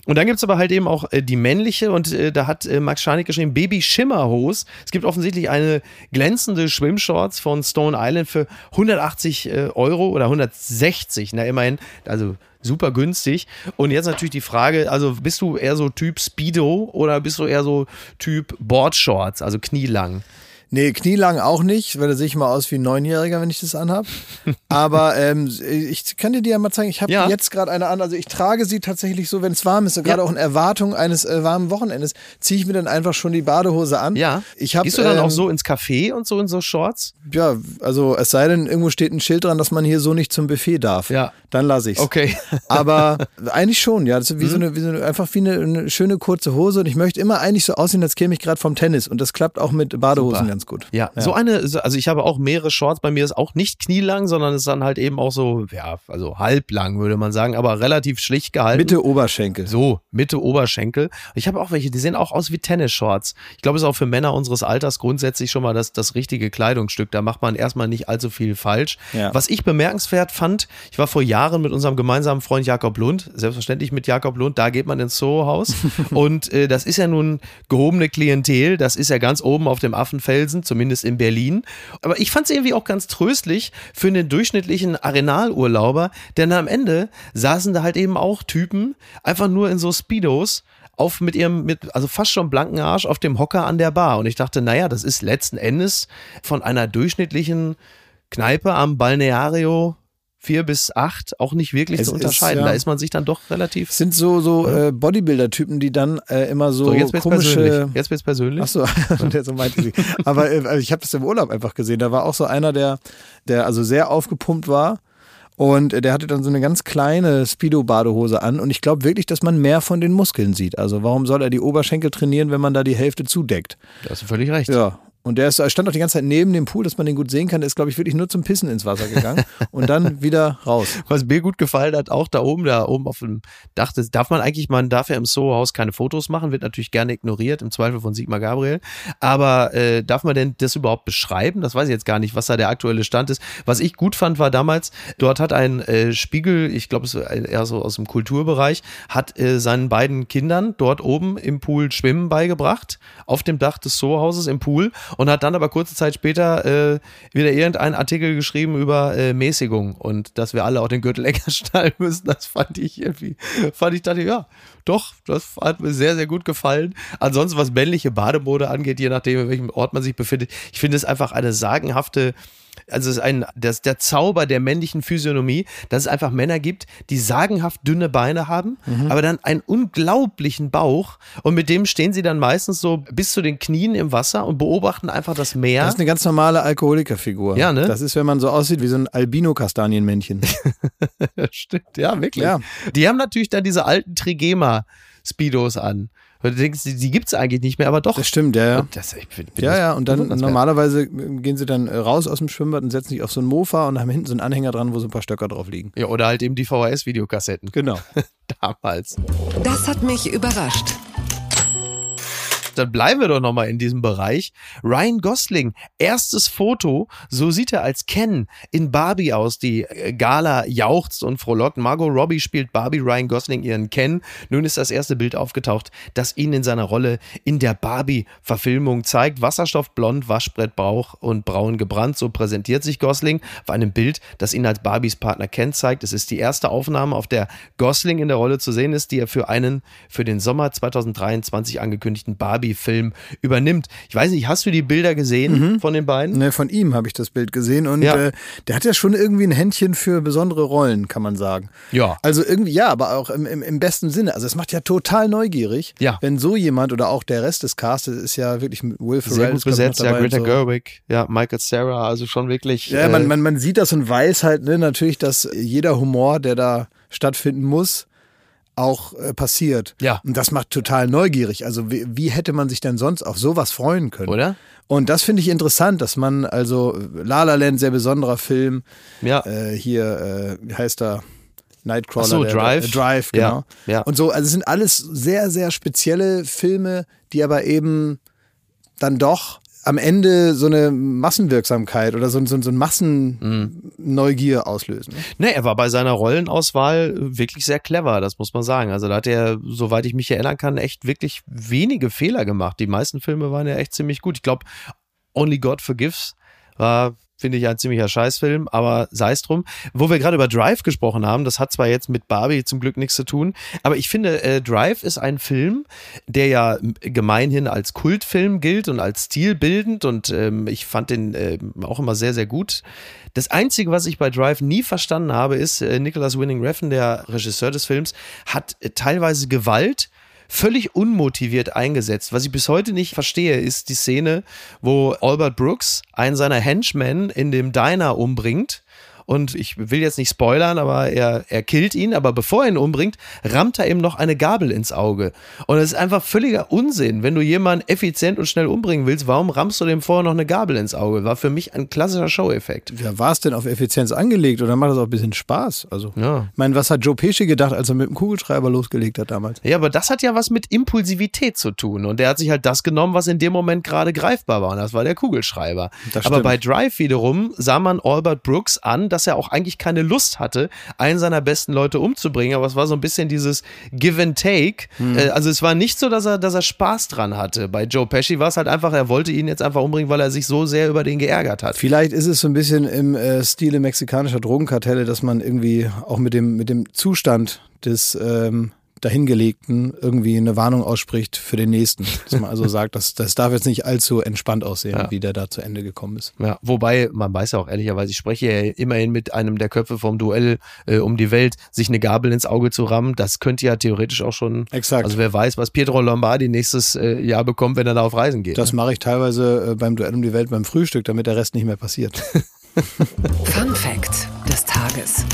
Und dann gibt's aber halt eben auch äh, die männliche und äh, da hat äh, Max Scharnick geschrieben, Baby Schimmerhose. Es gibt offensichtlich eine glänzende Schwimmshorts von Stone Island für 180 äh, Euro oder 160, na immerhin, also super günstig. Und jetzt natürlich die Frage, also bist du eher so Typ Speedo oder bist du eher so Typ Boardshorts, also knielang? Nee, knielang auch nicht, weil da sehe ich mal aus wie ein Neunjähriger, wenn ich das anhab. Aber ähm, ich kann dir die ja mal zeigen. Ich habe Ja. jetzt gerade eine an. Also ich trage sie tatsächlich so, wenn es warm ist. Und gerade Ja. auch in Erwartung eines äh, warmen Wochenendes ziehe ich mir dann einfach schon die Badehose an. Ja. Ich hab, Gehst du dann ähm, auch so ins Café und so in so Shorts? Ja, also es sei denn, irgendwo steht ein Schild dran, dass man hier so nicht zum Buffet darf. Ja. Dann lasse ich's. Okay. Aber eigentlich schon, ja. Das ist wie Mhm. so eine, wie so eine, einfach wie eine, eine schöne kurze Hose. Und ich möchte immer eigentlich so aussehen, als käme ich gerade vom Tennis. Und das klappt auch mit Badehosen Super. Ganz gut. Ja, so eine, so- also ich habe auch mehrere Shorts. Bei mir ist auch nicht knielang, sondern ist dann halt eben auch so, ja, also halblang würde man sagen, aber relativ schlicht gehalten. Mitte Oberschenkel. So, Mitte Oberschenkel. Ich habe auch welche, die sehen auch aus wie Tennisshorts. Ich glaube, es ist auch für Männer unseres Alters grundsätzlich schon mal das, das richtige Kleidungsstück. Da macht man erstmal nicht allzu viel falsch. Ja. Was ich bemerkenswert fand, ich war vor Jahren mit unserem gemeinsamen Freund Jakob Lund, selbstverständlich mit Jakob Lund, da geht man ins Soho-Haus. und äh, das ist ja nun gehobene Klientel, das ist ja ganz oben auf dem Affenfelsen, zumindest in Berlin. Aber ich fand es irgendwie auch ganz tröstlich für den durchschnittlichen Arenalurlauber, denn am Ende saßen da halt eben auch Typen, einfach nur in so Speedos, auf mit ihrem, mit, also fast schon blanken Arsch auf dem Hocker an der Bar. Und ich dachte, naja, das ist letzten Endes von einer durchschnittlichen Kneipe am Balneario vier bis acht auch nicht wirklich Es zu ist, unterscheiden. ja. Da ist man sich dann doch relativ. Sind so, so äh, Bodybuilder-Typen, die dann äh, immer so, So, jetzt komische. persönlich. Jetzt wird's persönlich. Ach so, der so meinte sie. Aber äh, ich habe das im Urlaub einfach gesehen. Da war auch so einer, der, der also sehr aufgepumpt war. Und äh, der hatte dann so eine ganz kleine Speedo-Badehose an. Und ich glaube wirklich, dass man mehr von den Muskeln sieht. Also warum soll er die Oberschenkel trainieren, wenn man da die Hälfte zudeckt? Da hast du völlig recht. Ja. Und der ist, stand auch die ganze Zeit neben dem Pool, dass man den gut sehen kann. Der ist, glaube ich, wirklich nur zum Pissen ins Wasser gegangen und dann wieder raus. Was mir gut gefallen hat, auch da oben, da oben auf dem Dach, das darf man eigentlich, man darf ja im Soho-Haus keine Fotos machen, wird natürlich gerne ignoriert, im Zweifel von Sigmar Gabriel. Aber äh, darf man denn das überhaupt beschreiben? Das weiß ich jetzt gar nicht, was da der aktuelle Stand ist. Was ich gut fand, war damals, dort hat ein äh, Spiegel, ich glaube, es ist eher so aus dem Kulturbereich, hat äh, seinen beiden Kindern dort oben im Pool Schwimmen beigebracht, auf dem Dach des Soho-Hauses im Pool und hat dann aber kurze Zeit später äh, wieder irgendeinen Artikel geschrieben über äh, Mäßigung und dass wir alle auch den Gürtel enger schnallen müssen. Das fand ich irgendwie, fand ich, dachte, ja, doch, das hat mir sehr, sehr gut gefallen. Ansonsten, was männliche Bademode angeht, je nachdem, in welchem Ort man sich befindet, ich finde es einfach eine sagenhafte also ist ein, das, der Zauber der männlichen Physiognomie, dass es einfach Männer gibt, die sagenhaft dünne Beine haben, mhm. aber dann einen unglaublichen Bauch und mit dem stehen sie dann meistens so bis zu den Knien im Wasser und beobachten einfach das Meer. Das ist eine ganz normale Alkoholikerfigur. Ja, ne? Das ist, wenn man so aussieht wie so ein Albino-Kastanienmännchen. Stimmt, ja, wirklich. Ja. Die haben natürlich dann diese alten Trigema Speedos an. Und du denkst, die, die gibt es eigentlich nicht mehr, aber doch. Das stimmt, ja. ja. Das, ich find, find ja, ja, und dann normalerweise gehen sie dann äh, raus aus dem Schwimmbad und setzen sich auf so ein Mofa und haben hinten so einen Anhänger dran, wo so ein paar Stöcker drauf liegen. Ja, oder halt eben die VHS-Videokassetten. Genau. Damals. Das hat mich überrascht dann bleiben wir doch nochmal in diesem Bereich. Ryan Gosling, erstes Foto, so sieht er als Ken in Barbie aus. Die äh, Gala jauchzt und frohlockt. Margot Robbie spielt Barbie, Ryan Gosling ihren Ken. Nun ist das erste Bild aufgetaucht, das ihn in seiner Rolle in der Barbie-Verfilmung zeigt. Wasserstoffblond, Waschbrettbauch und braun gebrannt. So präsentiert sich Gosling auf einem Bild, das ihn als Barbies Partner Ken zeigt. Es ist die erste Aufnahme, auf der Gosling in der Rolle zu sehen ist, die er für einen für den Sommer 2023 angekündigten Barbie Barbie-Film übernimmt. Ich weiß nicht, hast du die Bilder gesehen mhm. von den beiden? Ne, von ihm habe ich das Bild gesehen und ja. äh, der hat ja schon irgendwie ein Händchen für besondere Rollen, kann man sagen. Ja. Also irgendwie, ja, aber auch im, im, im besten Sinne. Also es macht ja total neugierig, ja. wenn so jemand oder auch der Rest des Castes ist ja wirklich mit Will Ferrell. Sehr gut besetzt, ja, Greta so. Gerwig, ja, Michael Sarah, also schon wirklich. Ja, äh, man, man, man sieht das und weiß halt ne, natürlich, dass jeder Humor, der da stattfinden muss, auch äh, passiert. Ja. Und das macht total neugierig. Also wie, wie, hätte man sich denn sonst auf sowas freuen können? Oder? Und das finde ich interessant, dass man also La La Land, sehr besonderer Film. Ja. Äh, hier, äh, wie heißt er? Nightcrawler. Ach so, der, Drive. Der, Drive, genau. Ja, ja. Und so, also es sind alles sehr, sehr spezielle Filme, die aber eben dann doch am Ende so eine Massenwirksamkeit oder so, so, so ein Massenneugier auslösen. Ne, er war bei seiner Rollenauswahl wirklich sehr clever, das muss man sagen. Also da hat er, soweit ich mich erinnern kann, echt wirklich wenige Fehler gemacht. Die meisten Filme waren ja echt ziemlich gut. Ich glaube, Only God Forgives war finde ich ein ziemlicher Scheißfilm, aber sei es drum. Wo wir gerade über Drive gesprochen haben, das hat zwar jetzt mit Barbie zum Glück nichts zu tun, aber ich finde, äh, Drive ist ein Film, der ja gemeinhin als Kultfilm gilt und als stilbildend und ähm, ich fand den äh, auch immer sehr, sehr gut. Das Einzige, was ich bei Drive nie verstanden habe, ist, äh, Nicholas Winning Refn, der Regisseur des Films, hat äh, teilweise Gewalt völlig unmotiviert eingesetzt. Was ich bis heute nicht verstehe, ist die Szene, wo Albert Brooks einen seiner Henchmen in dem Diner umbringt und ich will jetzt nicht spoilern, aber er, er killt ihn, aber bevor er ihn umbringt, rammt er ihm noch eine Gabel ins Auge. Und es ist einfach völliger Unsinn. Wenn du jemanden effizient und schnell umbringen willst, warum rammst du dem vorher noch eine Gabel ins Auge? War für mich ein klassischer Show-Effekt. Ja, war es denn auf Effizienz angelegt oder macht das auch ein bisschen Spaß? Also, ja. ich meine, was hat Joe Pesci gedacht, als er mit dem Kugelschreiber losgelegt hat damals? Ja, aber das hat ja was mit Impulsivität zu tun. Und er hat sich halt das genommen, was in dem Moment gerade greifbar war. Und das war der Kugelschreiber. aber bei Drive wiederum sah man Albert Brooks an, dass er auch eigentlich keine Lust hatte, einen seiner besten Leute umzubringen, aber es war so ein bisschen dieses Give and Take. Mhm. Also es war nicht so, dass er, dass er Spaß dran hatte. Bei Joe Pesci war es halt einfach, er wollte ihn jetzt einfach umbringen, weil er sich so sehr über den geärgert hat. Vielleicht ist es so ein bisschen im äh, Stile mexikanischer Drogenkartelle, dass man irgendwie auch mit dem, mit dem Zustand des ähm, dahingelegten irgendwie eine Warnung ausspricht für den nächsten. Dass man also sagt, das, das darf jetzt nicht allzu entspannt aussehen, ja. wie der da zu Ende gekommen ist. Ja, wobei, man weiß ja auch ehrlicherweise, ich spreche ja immerhin mit einem der Köpfe vom Duell äh, um die Welt, sich eine Gabel ins Auge zu rammen, das könnte ja theoretisch auch schon. Exakt. Also wer weiß, was Pietro Lombardi nächstes äh, Jahr bekommt, wenn er da auf Reisen geht. Das ne? mache ich teilweise äh, beim Duell um die Welt beim Frühstück, damit der Rest nicht mehr passiert. Fun Fact des Tages.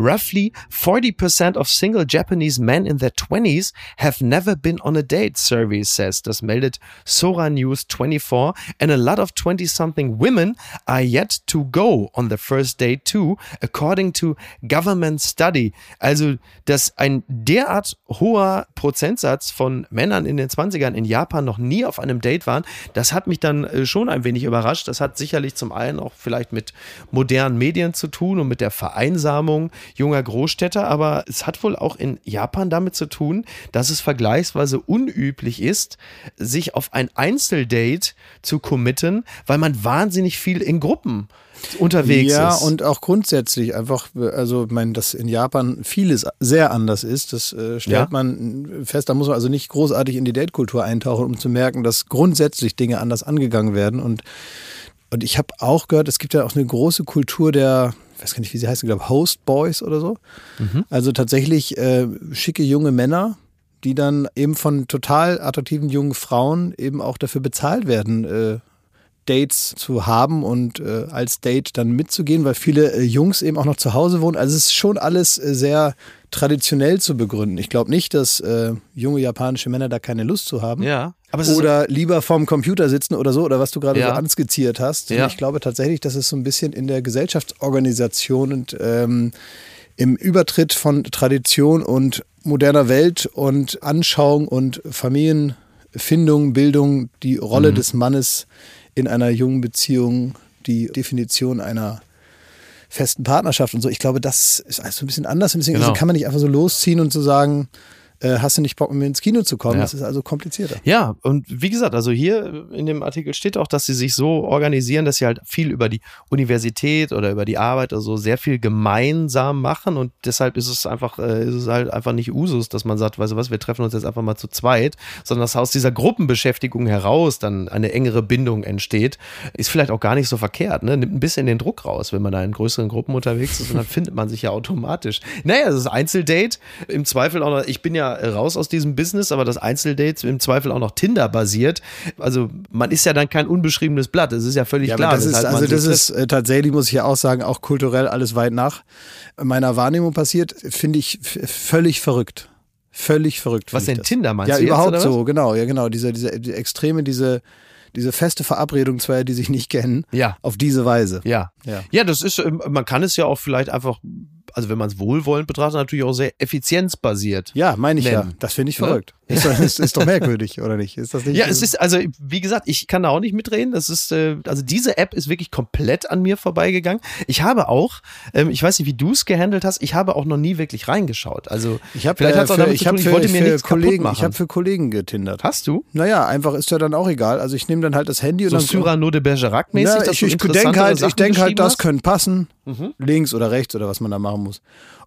Roughly 40% of single Japanese men in their 20s have never been on a date, survey says. Das meldet Sora News 24. And a lot of 20-something women are yet to go on the first date too, according to government study. Also, dass ein derart hoher Prozentsatz von Männern in den 20ern in Japan noch nie auf einem Date waren, das hat mich dann äh, schon ein wenig überrascht. Das hat sicherlich zum einen auch vielleicht mit modernen Medien zu tun und mit der Vereinsamung junger Großstädter, aber es hat wohl auch in Japan damit zu tun, dass es vergleichsweise unüblich ist, sich auf ein Einzeldate zu committen, weil man wahnsinnig viel in Gruppen unterwegs ja, ist. Ja, und auch grundsätzlich einfach, also ich meine, dass in Japan vieles sehr anders ist, das äh, stellt Ja. man fest. Da muss man also nicht großartig in die Datekultur eintauchen, um zu merken, dass grundsätzlich Dinge anders angegangen werden. Und, und ich habe auch gehört, es gibt ja auch eine große Kultur der, weiß gar nicht, wie sie heißen, ich glaube Host Boys oder so. Also tatsächlich äh, schicke junge Männer, die dann eben von total attraktiven jungen Frauen eben auch dafür bezahlt werden, äh, Dates zu haben und äh, als Date dann mitzugehen, weil viele äh, Jungs eben auch noch zu Hause wohnen. Also es ist schon alles äh, sehr traditionell zu begründen. Ich glaube nicht, dass äh, junge japanische Männer da keine Lust zu haben. ja, aber Oder lieber vorm Computer sitzen oder so, oder was du gerade Ja. so anskizziert hast. Ja. Ich glaube tatsächlich, dass es so ein bisschen in der Gesellschaftsorganisation und ähm, im Übertritt von Tradition und moderner Welt und Anschauung und Familienfindung, Bildung die Rolle Mhm. des Mannes in einer jungen Beziehung, die Definition einer festen Partnerschaft und so. Ich glaube, das ist alles so ein bisschen anders. Und deswegen Genau. also kann man nicht einfach so losziehen und so sagen, äh, hast du nicht Bock, mit ins Kino zu kommen? Ja. Das ist also komplizierter. Ja, und wie gesagt, also hier in dem Artikel steht auch, dass sie sich so organisieren, dass sie halt viel über die Universität oder über die Arbeit oder so sehr viel gemeinsam machen und deshalb ist es einfach, äh, ist es halt einfach nicht Usus, dass man sagt, weißt du was, wir treffen uns jetzt einfach mal zu zweit, sondern dass aus dieser Gruppenbeschäftigung heraus dann eine engere Bindung entsteht, ist vielleicht auch gar nicht so verkehrt, ne? Nimmt ein bisschen den Druck raus, wenn man da in größeren Gruppen unterwegs ist und dann findet man sich ja automatisch. Naja, das ist Einzeldate, im Zweifel auch noch, ich bin ja raus aus diesem Business, aber das Einzeldate im Zweifel auch noch Tinder basiert. Also man ist ja dann kein unbeschriebenes Blatt, das ist ja völlig Ja, klar. das ist, man also das ist äh, tatsächlich, muss ich ja auch sagen, auch kulturell alles weit nach meiner Wahrnehmung passiert, finde ich völlig verrückt. Völlig verrückt. Was denn, das. Tinder meinst Ja, du jetzt, überhaupt so, genau, ja genau. Diese, diese die Extreme, diese, diese feste Verabredung zweier, die sich nicht kennen, Ja. auf diese Weise. Ja. Ja. Ja, das ist, ähm, man kann es ja auch vielleicht einfach, also wenn man es wohlwollend betrachtet, natürlich auch sehr effizienzbasiert. Ja, meine ich ja. Nennen. Das finde ich Ne? verrückt. Ist, doch- ist, ist doch merkwürdig, oder nicht? Ist das nicht? Ja, es ist, also, wie gesagt, ich kann da auch nicht mitreden. Das ist, äh, also diese App ist wirklich komplett an mir vorbeigegangen. Ich habe auch, ähm, ich weiß nicht, wie du es gehandelt hast, ich habe auch noch nie wirklich reingeschaut. Also, Ich habe vielleicht äh, hat's auch damit ich zu hab tun, für, ich wollte mir nichts Kollegen, machen. ich habe für Kollegen getindert. Hast du? Naja, einfach ist ja dann auch egal. Also ich nehme dann halt das Handy So und dann Cyrano de Bergerac mäßig, Na, ich, ich denke halt, ich denk halt, das könnte passen. Mhm. Links oder rechts oder was man da machen muss.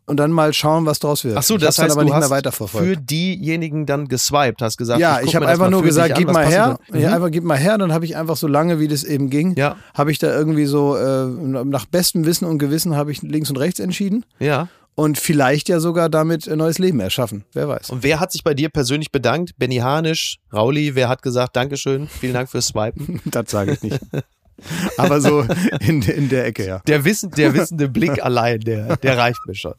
Und dann mal schauen, was draus wird. Ach so, ich das heißt, aber du nicht mehr für weiterverfolgt. diejenigen dann geswiped, hast gesagt, Ja, guck ich habe einfach nur für gesagt, gib an, mal her. da? Ja, Mhm. einfach gib mal her. Dann habe ich einfach so lange, wie das eben ging, Ja. habe ich da irgendwie so äh, nach bestem Wissen und Gewissen habe ich links und rechts entschieden Ja. und vielleicht ja sogar damit ein neues Leben erschaffen. Wer weiß. Und wer hat sich bei dir persönlich bedankt? Benny Hanisch, Rauli, wer hat gesagt, Dankeschön, vielen Dank fürs Swipen? Das sage ich nicht. aber so in, in der Ecke, ja. Der, wissen, der wissende Blick allein, der, der reicht mir schon.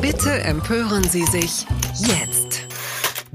Bitte empören Sie sich jetzt.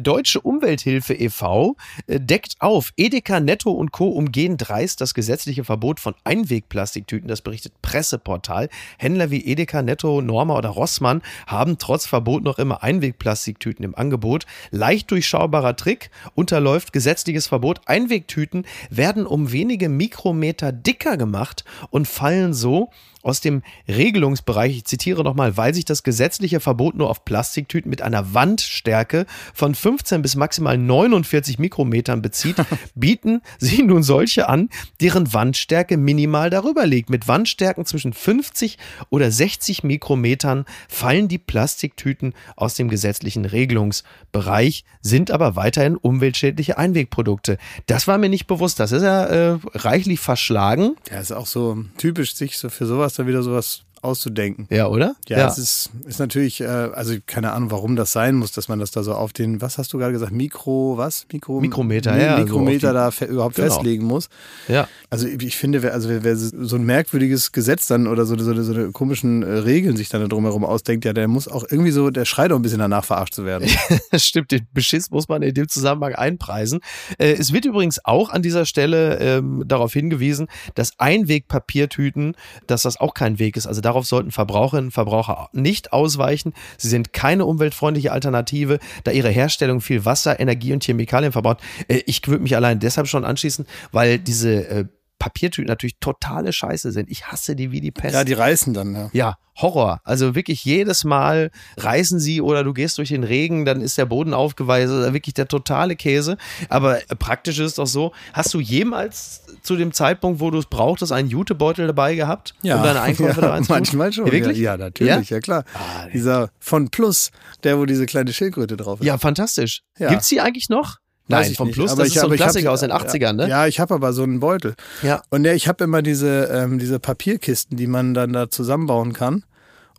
Deutsche Umwelthilfe e.V. äh, deckt auf. Edeka, Netto und Co. umgehen dreist das gesetzliche Verbot von Einwegplastiktüten. Das berichtet Presseportal. Händler wie Edeka, Netto, Norma oder Rossmann haben trotz Verbot noch immer Einwegplastiktüten im Angebot. Leicht durchschaubarer Trick unterläuft gesetzliches Verbot. Einwegtüten werden um wenige Mikrometer dicker gemacht und fallen so aus dem Regelungsbereich, ich zitiere nochmal, weil sich das gesetzliche Verbot nur auf Plastiktüten mit einer Wandstärke von 15 bis maximal 49 Mikrometern bezieht, bieten sie nun solche an, deren Wandstärke minimal darüber liegt. Mit Wandstärken zwischen 50 oder 60 Mikrometern fallen die Plastiktüten aus dem gesetzlichen Regelungsbereich, sind aber weiterhin umweltschädliche Einwegprodukte. Das war mir nicht bewusst. Das ist ja äh, reichlich verschlagen. Ja, ist auch so typisch, sich so für sowas dann wieder sowas auszudenken. Ja, oder? Ja, es ist, ist natürlich, äh, also keine Ahnung, warum das sein muss, dass man das da so auf den, was hast du gerade gesagt, Mikro, was? Mikro, Mikrometer, Mi- ja. Mikrometer auf da überhaupt Genau. festlegen muss. Ja. Also ich finde, wer, also wer, wer so ein merkwürdiges Gesetz dann oder so, so, so eine komischen äh, Regeln sich dann da drumherum ausdenkt, ja, der muss auch irgendwie so, der schreit auch ein bisschen danach verarscht zu werden. Stimmt, den Beschiss muss man in dem Zusammenhang einpreisen. Äh, es wird übrigens auch an dieser Stelle ähm, darauf hingewiesen, dass Einwegpapiertüten, dass das auch kein Weg ist. Also darauf sollten Verbraucherinnen und Verbraucher nicht ausweichen. Sie sind keine umweltfreundliche Alternative, da ihre Herstellung viel Wasser, Energie und Chemikalien verbraucht. Äh, ich würde mich allein deshalb schon anschließen, weil diese äh, Papiertüten natürlich totale Scheiße sind. Ich hasse die wie die Pest. Ja, die reißen dann, ja. Ja, Horror. Also wirklich jedes Mal reißen sie oder du gehst durch den Regen, dann ist der Boden aufgeweicht. Also wirklich der totale Käse. Aber praktisch ist es doch so, hast du jemals zu dem Zeitpunkt, wo du es brauchtest, einen Jutebeutel dabei gehabt, um deine Einkäufe ja, da reinzutun? manchmal schon. Ja, wirklich? Ja, ja natürlich, Ja? ja, klar. Ah. Dieser von Plus, der wo diese kleine Schildkröte drauf ist. Ja, fantastisch. Ja. Gibt's die eigentlich noch? Weiß Nein, ich vom. Plus, Aber das ich- ist so ein hab Klassiker die- aus den 80ern, ne? Ja, ich habe aber so einen Beutel. Ja. Und ja, ich habe immer diese, ähm, diese Papierkisten, die man dann da zusammenbauen kann.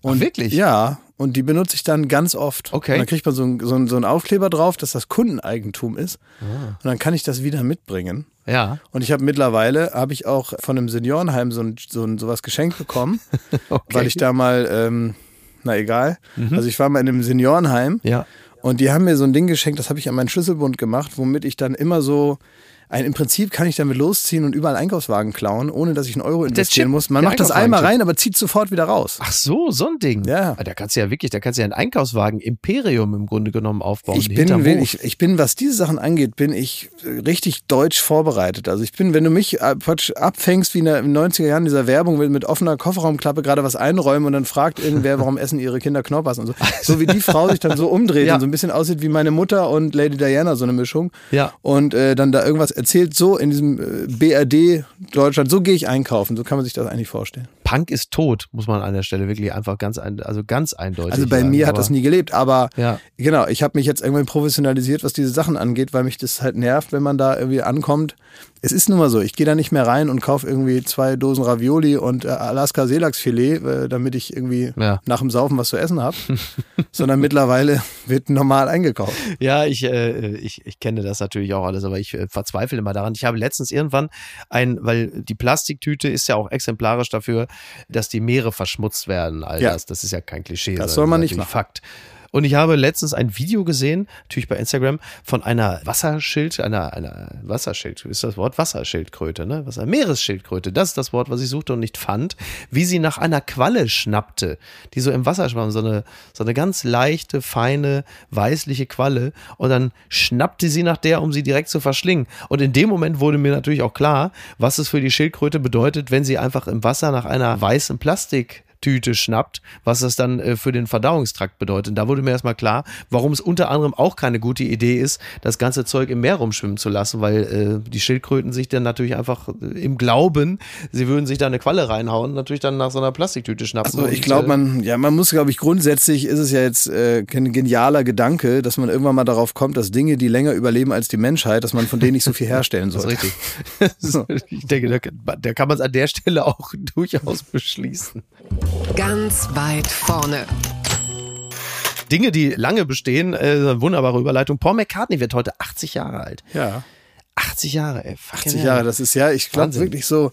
Und wirklich? Ja, und die benutze ich dann ganz oft. Okay. Und dann kriegt man so, ein, so, ein, so einen Aufkleber drauf, dass das Kundeneigentum ist. Ah. Und dann kann ich das wieder mitbringen. Ja. Und ich habe mittlerweile, habe ich auch von einem Seniorenheim so, ein, so ein, sowas geschenkt bekommen, Okay. weil ich da mal, ähm, na egal, also ich war mal in einem Seniorenheim Ja. Und die haben mir so ein Ding geschenkt, das habe ich an meinen Schlüsselbund gemacht, womit ich dann immer so, ein, im Prinzip kann ich damit losziehen und überall Einkaufswagen klauen, ohne dass ich einen Euro investieren Chip, muss. Man macht das einmal rein, aber zieht sofort wieder raus. Ach so, so ein Ding. Ja. Da kannst du ja wirklich, da kannst du ja ein Einkaufswagen Imperium im Grunde genommen aufbauen. Ich bin, ich, ich bin, was diese Sachen angeht, bin ich richtig deutsch vorbereitet. Also ich bin, wenn du mich äh, abfängst wie in den 90er Jahren dieser Werbung mit, mit offener Kofferraumklappe gerade was einräumen und dann fragt irgendwer, warum essen ihre Kinder Knoppers und so. So wie die Frau sich dann so umdreht Ja. und so ein bisschen aussieht wie meine Mutter und Lady Diana, so eine Mischung. Ja. Und äh, dann da irgendwas erzählt, so in diesem äh, BRD Deutschland, so gehe ich einkaufen. So kann man sich das eigentlich vorstellen. Punk ist tot, muss man an der Stelle wirklich einfach ganz, ein, also ganz eindeutig Also bei sagen. mir hat das nie gelebt, aber Ja. genau, ich habe mich jetzt irgendwann professionalisiert, was diese Sachen angeht, weil mich das halt nervt, wenn man da irgendwie ankommt. Es ist nun mal so, ich gehe da nicht mehr rein und kaufe irgendwie zwei Dosen Ravioli und äh, Alaska Seelachsfilet, äh, damit ich irgendwie Ja. nach dem Saufen was zu essen habe, sondern mittlerweile wird normal eingekauft. Ja, ich, äh, ich, ich kenne das natürlich auch alles, aber ich äh, verzweifle immer daran. Ich habe letztens irgendwann ein, weil die Plastiktüte ist ja auch exemplarisch dafür, dass die Meere verschmutzt werden. All Ja. das, das ist ja kein Klischee. Das sondern soll man nicht machen. Fakt. Und ich habe letztens ein Video gesehen, natürlich bei Instagram, von einer Wasserschild, einer, einer Wasserschild, ist das Wort Wasserschildkröte, ne? Wasser, Meeresschildkröte, das ist das Wort, was ich suchte und nicht fand, wie sie nach einer Qualle schnappte, die so im Wasser schwamm, so eine, so eine ganz leichte, feine, weißliche Qualle und dann schnappte sie nach der, um sie direkt zu verschlingen. Und in dem Moment wurde mir natürlich auch klar, was es für die Schildkröte bedeutet, wenn sie einfach im Wasser nach einer weißen Plastik Tüte schnappt, was das dann äh, für den Verdauungstrakt bedeutet. Da wurde mir erstmal klar, warum es unter anderem auch keine gute Idee ist, das ganze Zeug im Meer rumschwimmen zu lassen, weil äh, die Schildkröten sich dann natürlich einfach äh, im Glauben, sie würden sich da eine Qualle reinhauen, natürlich dann nach so einer Plastiktüte schnappen. Also ich glaube, äh, man, ja, man muss, glaube ich, grundsätzlich ist es ja jetzt äh, kein genialer Gedanke, dass man irgendwann mal darauf kommt, dass Dinge, die länger überleben als die Menschheit, dass man von denen nicht so viel herstellen Das soll. ist richtig. ich denke, da, da kann man es an der Stelle auch durchaus beschließen. Ganz weit vorne. Dinge, die lange bestehen, äh, wunderbare Überleitung. Paul McCartney wird heute 80 Jahre alt. Ja. 80 Jahre, ey. fucking 80 hell. Jahre, das ist ja, ich glaube wirklich so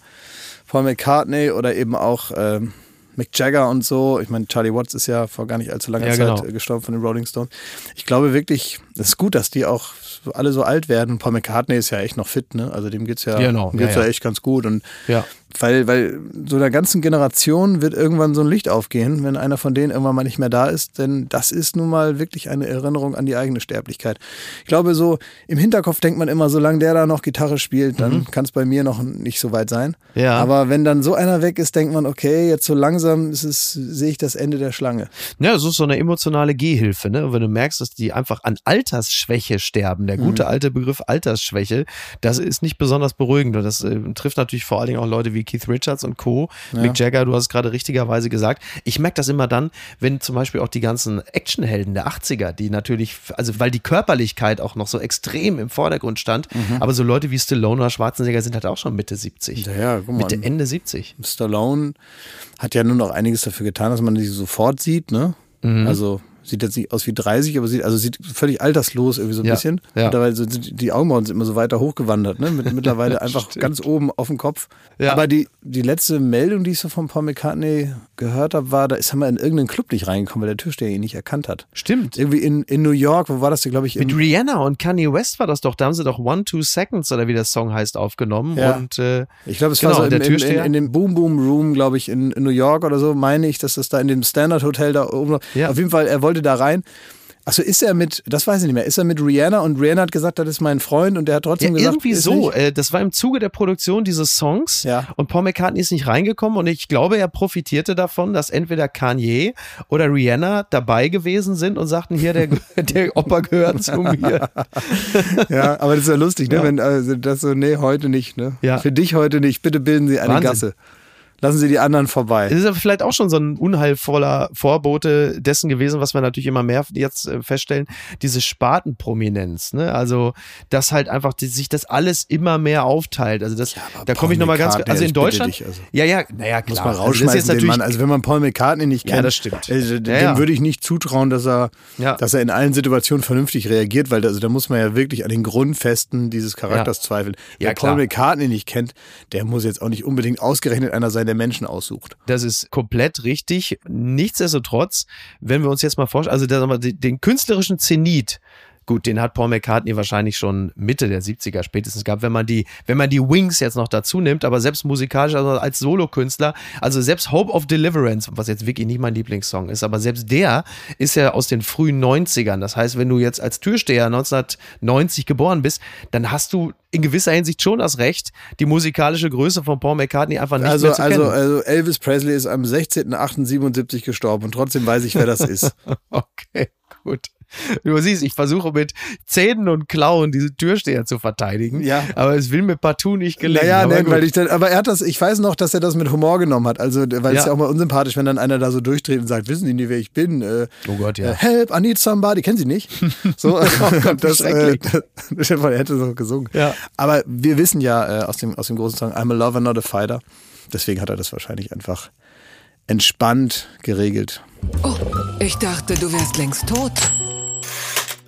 Paul McCartney oder eben auch ähm, Mick Jagger und so. Ich meine, Charlie Watts ist ja vor gar nicht allzu langer Ja, Zeit genau. gestorben von den Rolling Stones. Ich glaube wirklich, es ist gut, dass die auch so, alle so alt werden. Paul McCartney ist ja echt noch fit, ne? Also dem geht's ja, Genau, dem geht's ja, ja, ja. echt ganz gut und Ja. weil, weil so einer ganzen Generation wird irgendwann so ein Licht aufgehen, wenn einer von denen irgendwann mal nicht mehr da ist, denn das ist nun mal wirklich eine Erinnerung an die eigene Sterblichkeit. Ich glaube, so im Hinterkopf denkt man immer, solange der da noch Gitarre spielt, dann kann es bei mir noch nicht so weit sein. Mhm. Ja. Aber wenn dann so einer weg ist, denkt man, okay, jetzt so langsam ist es, sehe ich das Ende der Schlange. Ja, es ist so eine emotionale Gehhilfe, ne? Und wenn du merkst, dass die einfach an Altersschwäche sterben, der gute alte Begriff Altersschwäche, das ist nicht besonders beruhigend. Und das äh, trifft natürlich vor allen Dingen auch Leute wie Keith Richards und Co. Ja. Mick Jagger, du hast es gerade richtigerweise gesagt. Ich merke das immer dann, wenn zum Beispiel auch die ganzen Actionhelden der 80er, die natürlich, also weil die Körperlichkeit auch noch so extrem im Vordergrund stand, mhm. aber so Leute wie Stallone oder Schwarzenegger sind halt auch schon Mitte 70. Ja. Mitte, Ende 70. Stallone hat ja nur noch einiges dafür getan, dass man sie sofort sieht, ne? Mhm. Also sieht jetzt nicht aus wie 30, aber sieht, also sieht völlig alterslos irgendwie so ein ja, bisschen. Ja. Mittlerweile sind die Augenbrauen sind immer so weiter hochgewandert, ne? Mit, mittlerweile einfach ganz oben auf dem Kopf. Ja. Aber die, die letzte Meldung, die ich so von Paul McCartney gehört habe, war, da ist er mal in irgendeinen Club nicht reingekommen, weil der Türsteher ihn nicht erkannt hat. Stimmt. Irgendwie in, in New York, wo war das denn, glaube ich? Mit Rihanna und Kanye West war das doch, da haben sie doch One, Two Seconds oder wie der Song heißt aufgenommen. Ja. Und, äh, ich glaube, es genau, war so im, der. In, in, in, dem Boom Boom Room, glaube ich, in, in New York oder so, meine ich, dass das da in dem Standard Hotel da oben. Ja. Auf jeden Fall, er wollte da rein. Achso, ist er mit, das weiß ich nicht mehr, ist er mit Rihanna und Rihanna hat gesagt, das ist mein Freund und der hat trotzdem ja, gesagt. Irgendwie so. Äh, das war im Zuge der Produktion dieses Songs ja. und Paul McCartney ist nicht reingekommen und ich glaube, er profitierte davon, dass entweder Kanye oder Rihanna dabei gewesen sind und sagten, hier, der, der Opa gehört zu mir. ja, aber das ist ja lustig, ne? Ja. Wenn, also das so, nee, heute nicht, ne? Ja. Für dich heute nicht, bitte bilden Sie eine Wahnsinn. Gasse lassen Sie die anderen vorbei. Das ist aber vielleicht auch schon so ein unheilvoller Vorbote dessen gewesen, was wir natürlich immer mehr jetzt äh, feststellen, diese Spartenprominenz. Ne? Also, dass halt einfach die, sich das alles immer mehr aufteilt. Also, das, ja, da komme ich nochmal ganz, also in Deutschland. Dich, also. Ja, ja, naja, klar. Muss man rausschmeißen, also, Mann. also wenn man Paul McCartney nicht kennt, ja, das stimmt. Äh, dem ja, würde ich nicht zutrauen, dass er, dass er in allen Situationen vernünftig reagiert, weil also, da muss man ja wirklich an den Grundfesten dieses Charakters zweifeln. Wer Paul McCartney nicht kennt, der muss jetzt auch nicht unbedingt ausgerechnet einer sein, der Menschen aussucht. Das ist komplett richtig. Nichtsdestotrotz, wenn wir uns jetzt mal vorstellen, also den künstlerischen Zenit Gut, den hat Paul McCartney wahrscheinlich schon Mitte der 70er spätestens gehabt, wenn man die, wenn man die Wings jetzt noch dazu nimmt, aber selbst musikalisch, also als Solokünstler, also selbst Hope of Deliverance, was jetzt wirklich nicht mein Lieblingssong ist, aber selbst der ist ja aus den frühen 90ern. Das heißt, wenn du jetzt als Türsteher 1990 geboren bist, dann hast du in gewisser Hinsicht schon das Recht, die musikalische Größe von Paul McCartney einfach nicht also, mehr zu kennen. Also, also Elvis Presley ist am 16.08.77 gestorben und trotzdem weiß ich, wer das ist. okay. Du siehst, ich versuche mit Zähnen und Klauen diese Türsteher zu verteidigen. Ja. Aber es will mir partout nicht gelingen. Naja, aber, nee, weil ich dann, aber er hat das, ich weiß noch, dass er das mit Humor genommen hat. Also, weil ja. es ja auch mal unsympathisch, wenn dann einer da so durchdreht und sagt, wissen die nicht, wer ich bin? Äh, oh Gott, ja. Äh, help, I need somebody. Kennen Sie nicht? So, oh Gott, das, äh, das, er hätte so gesungen. Ja. Aber wir wissen ja äh, aus, dem, aus dem großen Song, I'm a lover, not a fighter. Deswegen hat er das wahrscheinlich einfach entspannt geregelt. Oh, ich dachte, du wärst längst tot.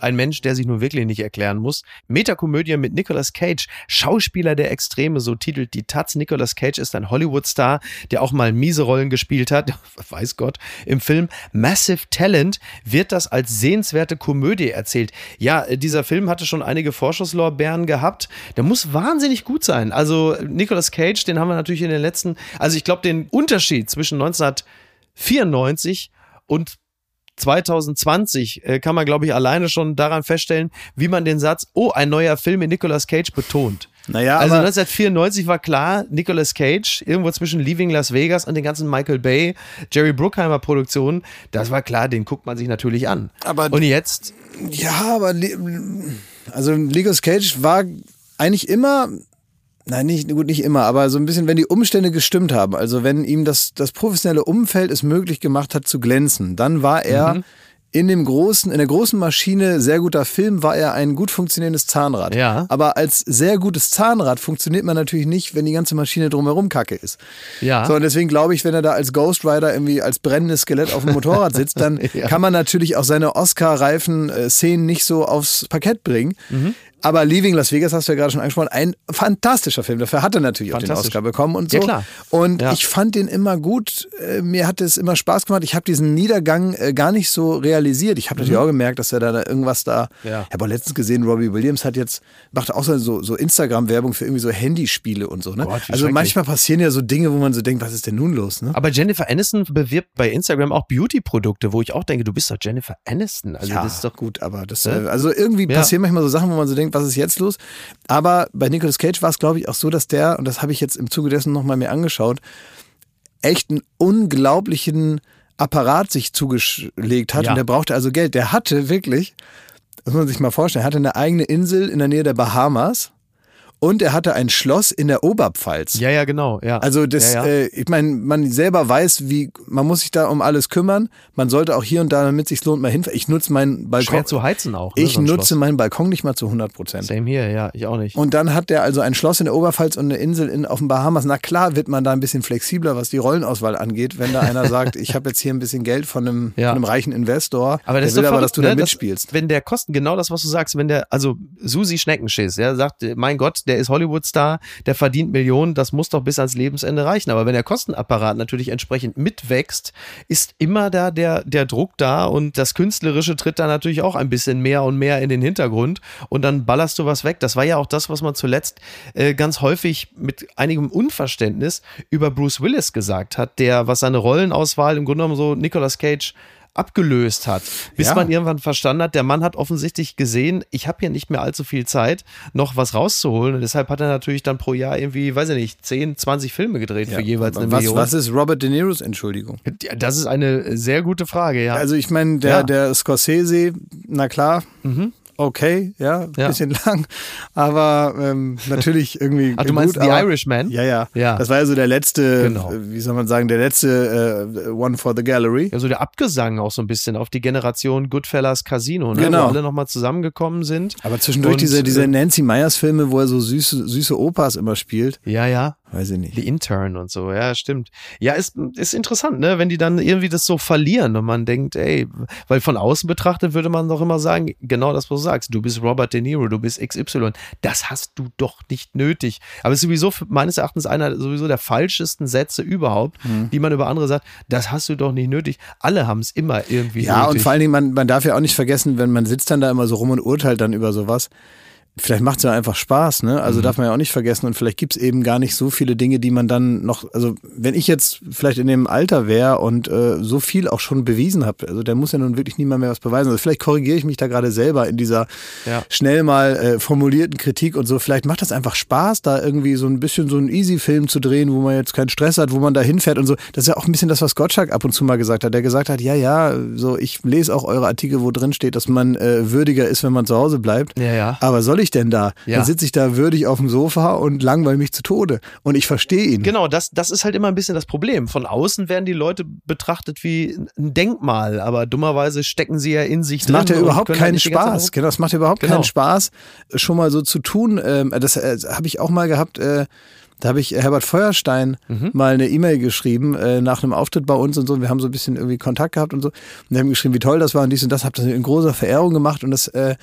Ein Mensch, der sich nun wirklich nicht erklären muss. Metakomödie mit Nicolas Cage, Schauspieler der Extreme, so titelt die Taz. Nicolas Cage ist ein Hollywood-Star, der auch mal miese Rollen gespielt hat, weiß Gott. Im Film Massive Talent wird das als sehenswerte Komödie erzählt. Ja, dieser Film hatte schon einige Vorschusslorbeeren gehabt. Der muss wahnsinnig gut sein. Also Nicolas Cage, den haben wir natürlich in den letzten, also ich glaube, den Unterschied zwischen 1994 und 2020 äh, kann man, glaube ich, alleine schon daran feststellen, wie man den Satz, oh, ein neuer Film mit Nicolas Cage betont. Naja, also 1994 war klar, Nicolas Cage, irgendwo zwischen Leaving Las Vegas und den ganzen Michael Bay, Jerry Bruckheimer Produktionen, das war klar, den guckt man sich natürlich an. Aber und jetzt? Ja, aber also Nicolas Cage war eigentlich immer Nein, nicht, gut, nicht immer, aber so ein bisschen, wenn die Umstände gestimmt haben, also wenn ihm das, das professionelle Umfeld es möglich gemacht hat zu glänzen, dann war er mhm. in dem großen, in der großen Maschine sehr guter Film, war er ein gut funktionierendes Zahnrad. Ja. Aber als sehr gutes Zahnrad funktioniert man natürlich nicht, wenn die ganze Maschine drumherum kacke ist. Ja. So, und deswegen glaube ich, wenn er da als Ghost Rider irgendwie als brennendes Skelett auf dem Motorrad sitzt, dann ja. kann man natürlich auch seine Oscar-reifen äh, Szenen nicht so aufs Parkett bringen. Mhm. Aber Leaving Las Vegas hast du ja gerade schon angesprochen, ein fantastischer Film. Dafür hat er natürlich auch den Oscar bekommen und so. Ja, klar. Und ja. ich fand den immer gut. Äh, mir hat es immer Spaß gemacht. Ich habe diesen Niedergang äh, gar nicht so realisiert. Ich habe mhm. natürlich auch gemerkt, dass er da irgendwas da. Ja. Ich habe auch letztens gesehen, Robbie Williams hat jetzt, macht auch so, so Instagram-Werbung für irgendwie so Handyspiele und so. Ne? Gott, also manchmal passieren ja so Dinge, wo man so denkt, was ist denn nun los? Ne? Aber Jennifer Aniston bewirbt bei Instagram auch Beauty-Produkte, wo ich auch denke, du bist doch Jennifer Aniston. Also ja, das ist doch gut, aber das, äh? also irgendwie passieren manchmal so Sachen, wo man so denkt, was ist jetzt los? Aber bei Nicolas Cage war es, glaube ich, auch so, dass der, und das habe ich jetzt im Zuge dessen nochmal mir angeschaut, echt einen unglaublichen Apparat sich zugelegt hat. Ja. Und der brauchte also Geld. Der hatte wirklich, das muss man sich mal vorstellen, er hatte eine eigene Insel in der Nähe der Bahamas und er hatte ein Schloss in der Oberpfalz. Ja, ja, genau. Ja. Also das, ja, ja. Äh, ich meine, man selber weiß, wie man muss sich da um alles kümmern. Man sollte auch hier und da, damit es sich lohnt, mal hinfahren. Ich nutze meinen Balkon. Schwer zu heizen auch. Ne, ich so nutze Schloss. meinen Balkon nicht mal zu 100 Prozent. Same hier, ja, ich auch nicht. Und dann hat der also ein Schloss in der Oberpfalz und eine Insel in, auf den Bahamas. Na klar wird man da ein bisschen flexibler, was die Rollenauswahl angeht, wenn da einer sagt, ich habe jetzt hier ein bisschen Geld von einem, Ja. von einem reichen Investor, Aber das der will ist doch aber, dass du da ne? mitspielst. wenn der Kosten, genau das, was du sagst, wenn der, also Susi Schneckenschiss, der sagt, mein Gott, der ist Hollywood-Star, der verdient Millionen, das muss doch bis ans Lebensende reichen. Aber wenn der Kostenapparat natürlich entsprechend mitwächst, ist immer da der, der Druck da und das Künstlerische tritt da natürlich auch ein bisschen mehr und mehr in den Hintergrund und dann ballerst du was weg. Das war ja auch das, was man zuletzt äh, ganz häufig mit einigem Unverständnis über Bruce Willis gesagt hat, der, was seine Rollenauswahl im Grunde genommen so Nicolas Cage abgelöst hat, bis Ja. man irgendwann verstanden hat, der Mann hat offensichtlich gesehen, ich habe hier nicht mehr allzu viel Zeit, noch was rauszuholen und deshalb hat er natürlich dann pro Jahr irgendwie, weiß ich nicht, 10, 20 Filme gedreht für jeweils eine was, Million. was ist Robert De Niros Entschuldigung? Ja, Das ist eine sehr gute Frage, ja. Also ich meine, der, Ja. der Scorsese, na klar, okay, ja, Ja. bisschen lang, aber ähm, natürlich irgendwie Ach, du meinst gut, The aber, Irishman? Ja, ja, Ja. Das war ja so der letzte, Genau. äh, wie soll man sagen, der letzte äh, One for the Gallery. Ja, so der Abgesang auch so ein bisschen auf die Generation Goodfellas Casino, ne? Genau. wo alle nochmal zusammengekommen sind. Aber zwischendurch Und, diese, diese äh, Nancy Meyers Filme, wo er so süße, süße Opas immer spielt, Ja, ja. Weiß ich nicht. The Intern und so, ja, stimmt. Ja, ist, ist interessant, ne, wenn die dann irgendwie das so verlieren und man denkt, ey, weil von außen betrachtet würde man doch immer sagen, genau das, was du sagst, du bist Robert De Niro, du bist XY, das hast du doch nicht nötig. Aber es ist sowieso meines Erachtens einer sowieso der falschesten Sätze überhaupt, Mhm. die man über andere sagt, das hast du doch nicht nötig. Alle haben es immer irgendwie Ja, nötig. und vor allen Dingen, man, man darf ja auch nicht vergessen, wenn man sitzt dann da immer so rum und urteilt dann über sowas. Vielleicht macht es ja einfach Spaß, ne? Mhm. Also darf man ja auch nicht vergessen. Und vielleicht gibt es eben gar nicht so viele Dinge, die man dann noch, also wenn ich jetzt vielleicht in dem Alter wäre und äh, so viel auch schon bewiesen habe, also der muss ja nun wirklich niemand mehr was beweisen. Also vielleicht korrigiere ich mich da gerade selber in dieser Ja. schnell mal äh, formulierten Kritik und so. Vielleicht macht das einfach Spaß, da irgendwie so ein bisschen so einen Easy-Film zu drehen, wo man jetzt keinen Stress hat, wo man da hinfährt und so. Das ist ja auch ein bisschen das, was Gottschalk ab und zu mal gesagt hat. Der gesagt hat, ja, ja, so ich lese auch eure Artikel, wo drin steht, dass man äh, würdiger ist, wenn man zu Hause bleibt. Ja, ja. Aber soll ich denn da? Ja. Dann sitze ich da würdig auf dem Sofa und langweile mich zu Tode. Und ich verstehe ihn. Genau, das, das ist halt immer ein bisschen das Problem. Von außen werden die Leute betrachtet wie ein Denkmal, aber dummerweise stecken sie ja in sich Es drin. macht ja überhaupt halt keinen Spaß. Genau, es macht ja überhaupt Genau. keinen Spaß, schon mal so zu tun. Ähm, das äh, habe ich auch mal gehabt. Da habe ich Herbert Feuerstein Mhm. mal eine E-Mail geschrieben äh, nach einem Auftritt bei uns und so. Wir haben so ein bisschen irgendwie Kontakt gehabt und so. Und wir haben geschrieben, wie toll das war und dies und das. Hab das in großer Verehrung gemacht und das äh,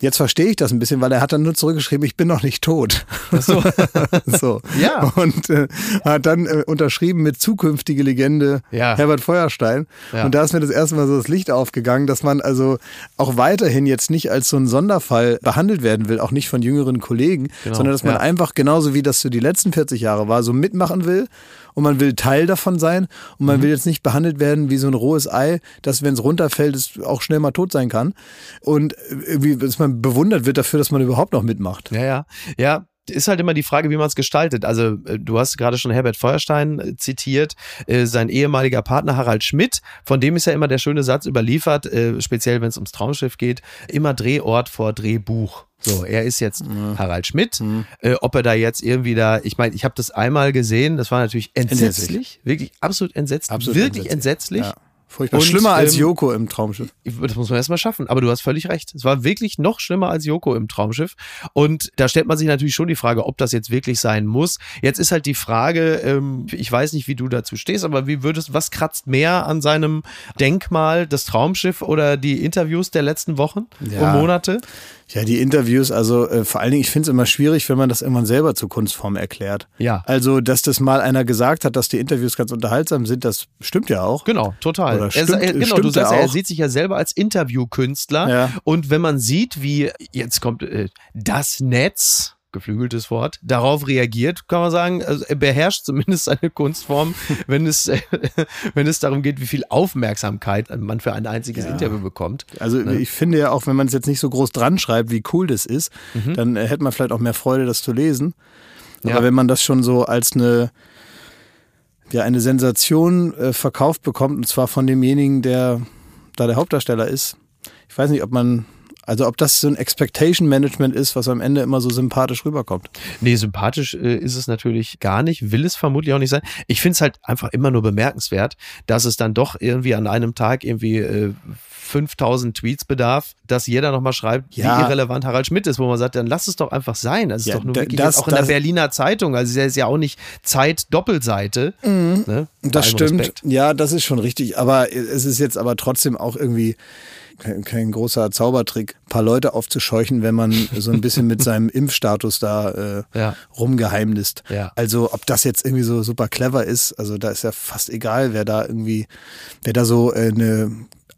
jetzt verstehe ich das ein bisschen, weil er hat dann nur zurückgeschrieben, ich bin noch nicht tot. so. so. Ja. Und äh, hat dann äh, unterschrieben mit zukünftige Legende Ja. Herbert Feuerstein. Ja. Und da ist mir das erste Mal so das Licht aufgegangen, dass man also auch weiterhin jetzt nicht als so ein Sonderfall behandelt werden will, auch nicht von jüngeren Kollegen, Genau, sondern dass man ja. einfach genauso wie das so die letzten 40 Jahre war, so mitmachen will und man will Teil davon sein und Mhm. man will jetzt nicht behandelt werden wie so ein rohes Ei, das, wenn es runterfällt, es auch schnell mal tot sein kann. Und irgendwie, dass man bewundert wird dafür, dass man überhaupt noch mitmacht. Ja, ja. Ja, ist halt immer die Frage, wie man es gestaltet. Also äh, du hast gerade schon Herbert Feuerstein äh, zitiert, äh, sein ehemaliger Partner Harald Schmidt, von dem ist ja immer der schöne Satz überliefert, äh, speziell wenn es ums Traumschiff geht, immer Drehort vor Drehbuch. So, er ist jetzt Harald Schmidt. Äh, ob er da jetzt irgendwie da, ich meine, ich habe das einmal gesehen, das war natürlich entsetzlich, Entsetzlich. wirklich absolut entsetzlich, Absolut wirklich entsetzlich. Ja. Furchtbar. Und, Schlimmer als ähm, Joko im Traumschiff. Das muss man erstmal schaffen. Aber du hast völlig recht. Es war wirklich noch schlimmer als Joko im Traumschiff. Und da stellt man sich natürlich schon die Frage, ob das jetzt wirklich sein muss. Jetzt ist halt die Frage, ähm, ich weiß nicht, wie du dazu stehst, aber wie würdest, was kratzt mehr an seinem Denkmal, das Traumschiff oder die Interviews der letzten Wochen Ja. und Monate? Ja, die Interviews, also äh, vor allen Dingen, ich finde es immer schwierig, wenn man das irgendwann selber zur Kunstform erklärt. Ja. Also, dass das mal einer gesagt hat, dass die Interviews ganz unterhaltsam sind, das stimmt ja auch. Genau, total. Oder er, stimmt- er, genau, stimmt du sagst, er ja, er sieht sich ja selber als Interviewkünstler. Ja. Und wenn man sieht, wie jetzt kommt äh, das Netz, geflügeltes Wort, darauf reagiert, kann man sagen, also er beherrscht zumindest seine Kunstform, wenn es, äh, wenn es darum geht, wie viel Aufmerksamkeit man für ein einziges Interview bekommt. Also ich finde ja auch, wenn man es jetzt nicht so groß dran schreibt, wie cool das ist, dann äh, hätte man vielleicht auch mehr Freude, das zu lesen. Aber Ja. wenn man das schon so als eine, ja, eine Sensation äh, verkauft bekommt, und zwar von demjenigen, der da der Hauptdarsteller ist, ich weiß nicht, ob man Also ob das so ein Expectation Management ist, was am Ende immer so sympathisch rüberkommt. Nee, sympathisch äh, ist es natürlich gar nicht, will es vermutlich auch nicht sein. Ich finde es halt einfach immer nur bemerkenswert, dass es dann doch irgendwie an einem Tag irgendwie äh, 5000 Tweets bedarf, dass jeder nochmal schreibt, Ja. wie irrelevant Harald Schmidt ist, wo man sagt, dann lass es doch einfach sein. Das ist Ja, doch nur wirklich das- auch in der das- Berliner Zeitung. Also es ist ja auch nicht Zeit Doppelseite. Ne? Mhm. Das stimmt. Respekt. Ja, das ist schon richtig. Aber es ist jetzt aber trotzdem auch irgendwie kein, kein großer Zaubertrick, ein paar Leute aufzuscheuchen, wenn man so ein bisschen mit seinem Impfstatus da äh, Ja. rumgeheimnist. Ja. Also ob das jetzt irgendwie so super clever ist, also da ist ja fast egal, wer da irgendwie, wer da so äh, eine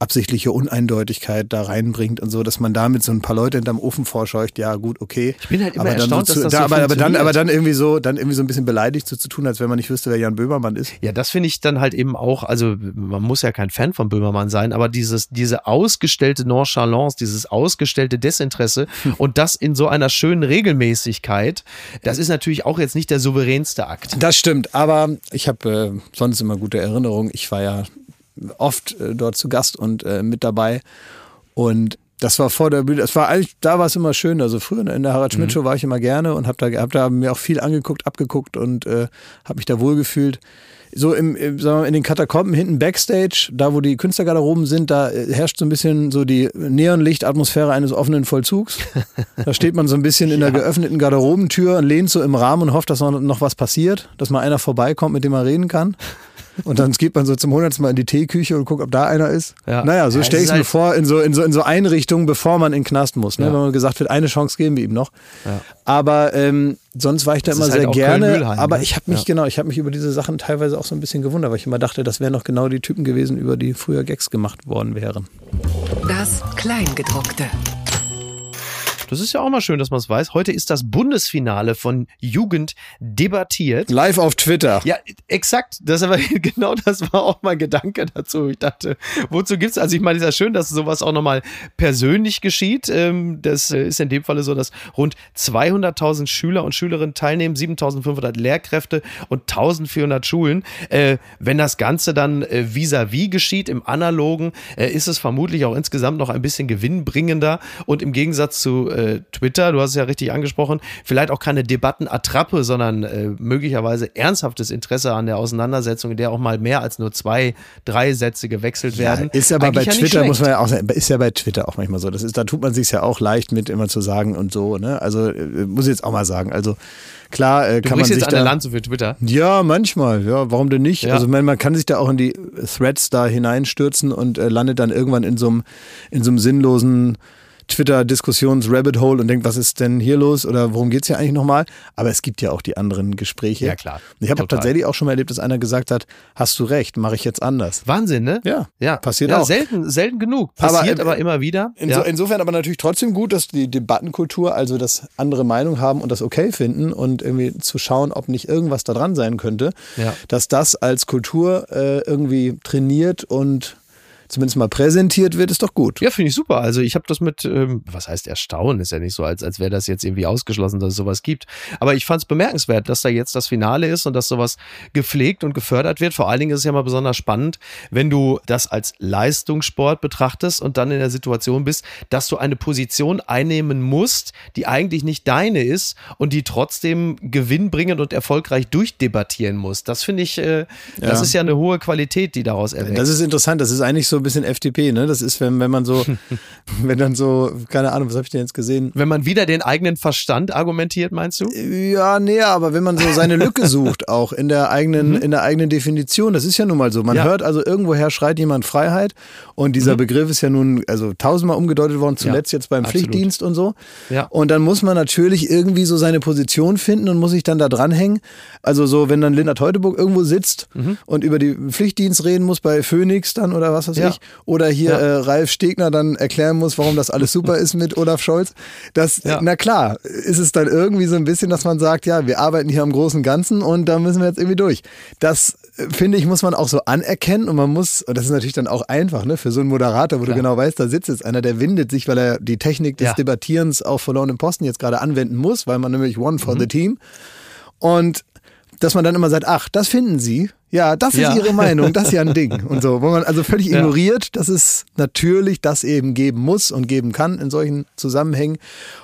absichtliche Uneindeutigkeit da reinbringt und so, dass man damit so ein paar Leute hinterm Ofen vorscheucht, ja gut, okay. Ich bin halt immer aber dann erstaunt, so dass zu, das da, so aber, aber dann, aber dann irgendwie so, dann irgendwie so ein bisschen beleidigt so zu tun, als wenn man nicht wüsste, wer Jan Böhmermann ist. Ja, das finde ich dann halt eben auch, also man muss ja kein Fan von Böhmermann sein, aber dieses, diese ausgestellte Nonchalance, dieses ausgestellte Desinteresse und das in so einer schönen Regelmäßigkeit, das ist natürlich auch jetzt nicht der souveränste Akt. Das stimmt, aber ich habe äh, sonst immer gute Erinnerungen. Ich war ja oft äh, dort zu Gast und äh, mit dabei und das war vor der Bühne, das war eigentlich, da war es immer schön. Also früher in der Harald Schmidt Show war ich immer gerne und habe da, hab da mir auch viel angeguckt, abgeguckt und äh, habe mich da wohlgefühlt. So im, im, sagen wir mal, in den Katakomben hinten Backstage, da wo die Künstlergarderoben sind, da äh, herrscht so ein bisschen so die Neonlichtatmosphäre eines offenen Vollzugs. Da steht man so ein bisschen in der geöffneten Garderobentür und lehnt so im Rahmen und hofft, dass noch, noch was passiert, dass mal einer vorbeikommt, mit dem man reden kann. Und dann geht man so zum hundertsten Mal in die Teeküche und guckt, ob da einer ist. Ja. Naja, so Ja, stelle ich es mir halt- vor, in so, in, so, in so Einrichtungen, bevor man in den Knast muss. Ne? Ja. Wenn man gesagt wird, eine Chance geben wir ihm noch. Ja. Aber ähm, sonst war ich da Das immer halt sehr auch gerne. Aber ne? ich habe mich, Ja. genau, ich habe mich über diese Sachen teilweise auch so ein bisschen gewundert, weil ich immer dachte, das wären noch genau die Typen gewesen, über die früher Gags gemacht worden wären. Das Kleingedruckte. Das ist ja auch mal schön, dass man es weiß. Heute ist das Bundesfinale von Jugend debattiert. Live auf Twitter. Ja, exakt. Das aber genau das war auch mein Gedanke dazu. Ich dachte, wozu gibt's? Also ich meine, es ist ja schön, dass sowas auch nochmal persönlich geschieht. Ähm, Das äh, ist in dem Falle so, dass rund 200.000 Schüler und Schülerinnen teilnehmen, 7.500 Lehrkräfte und 1.400 Schulen. Äh, Wenn das Ganze dann äh, vis-à-vis geschieht im Analogen, ist es vermutlich auch insgesamt noch ein bisschen gewinnbringender und im Gegensatz zu äh, Twitter, du hast es ja richtig angesprochen, vielleicht auch keine Debattenattrappe, sondern äh, möglicherweise ernsthaftes Interesse an der Auseinandersetzung, in der auch mal mehr als nur zwei, drei Sätze gewechselt werden. Ist aber Eigentlich bei ja Twitter, muss man ja auch sagen, ist ja bei Twitter auch manchmal so. Das ist, da tut man sich ja auch leicht mit immer zu sagen und so. Ne? Also äh, muss ich jetzt auch mal sagen. Also klar äh, Du kann man sich jetzt da, Lanze für Twitter. Ja, manchmal. Ja, warum denn nicht? Ja. Also man, man kann sich da auch in die Threads da hineinstürzen und äh, landet dann irgendwann in so einem in so einem sinnlosen Twitter-Diskussions-Rabbit-Hole und denkt, was ist denn hier los oder worum geht's hier eigentlich nochmal? Aber es gibt ja auch die anderen Gespräche. Ja, klar. Ich habe tatsächlich auch schon mal erlebt, dass einer gesagt hat, hast du recht, mache ich jetzt anders. Wahnsinn, ne? Ja, ja. passiert ja, auch. Selten, selten genug. Aber, Passiert äh, aber, immer wieder. Inso, ja. Insofern aber natürlich trotzdem gut, dass die Debattenkultur, also das andere Meinung haben und das okay finden und irgendwie zu schauen, ob nicht irgendwas da dran sein könnte, Ja. dass das als Kultur äh, irgendwie trainiert und zumindest mal präsentiert wird, ist doch gut. Ja, finde ich super. Also ich habe das mit, ähm, was heißt erstaunen, ist ja nicht so, als, als wäre das jetzt irgendwie ausgeschlossen, dass es sowas gibt. Aber ich fand es bemerkenswert, dass da jetzt das Finale ist und dass sowas gepflegt und gefördert wird. Vor allen Dingen ist es ja mal besonders spannend, wenn du das als Leistungssport betrachtest und dann in der Situation bist, dass du eine Position einnehmen musst, die eigentlich nicht deine ist und die trotzdem gewinnbringend und erfolgreich durchdebattieren musst. Das finde ich, äh, das Ja. ist ja eine hohe Qualität, die daraus erwächst. Das ist interessant, das ist eigentlich so ein bisschen FDP, ne? Das ist, wenn, wenn man so, wenn dann so, keine Ahnung, was habe ich denn jetzt gesehen? wenn man wieder den eigenen Verstand argumentiert, meinst du? Ja, nee, aber wenn man so seine Lücke sucht, auch in der eigenen, in der eigenen Definition, das ist ja nun mal so. Man Mhm. Ja. hört also irgendwoher schreit jemand Freiheit und dieser Begriff ist ja nun also tausendmal umgedeutet worden, zuletzt jetzt beim absolut. Pflichtdienst und so. Ja. Und dann muss man natürlich irgendwie so seine Position finden und muss sich dann da dranhängen. Also so, wenn dann Linda Teuteburg irgendwo sitzt Mhm. und über die Pflichtdienst reden muss bei Phoenix dann oder was weiß Ja. ich, oder hier Ja. äh, Ralf Stegner dann erklären muss, warum das alles super ist mit Olaf Scholz. Das, Ja. na klar, ist es dann irgendwie so ein bisschen, dass man sagt, ja, wir arbeiten hier am großen Ganzen und da müssen wir jetzt irgendwie durch. Das äh, finde ich, muss man auch so anerkennen und man muss, und das ist natürlich dann auch einfach, ne, für so einen Moderator, wo du genau weißt, da sitzt jetzt einer, der windet sich, weil er die Technik des. Debattierens auf verlorenen Posten jetzt gerade anwenden muss, weil man nämlich one Mhm. for the team. Und dass man dann immer sagt, ach, das finden Sie, Ja, das Ja. ist ihre Meinung, das ist ja ein Ding und so, wo man also völlig Ja. ignoriert, dass es natürlich das eben geben muss und geben kann in solchen Zusammenhängen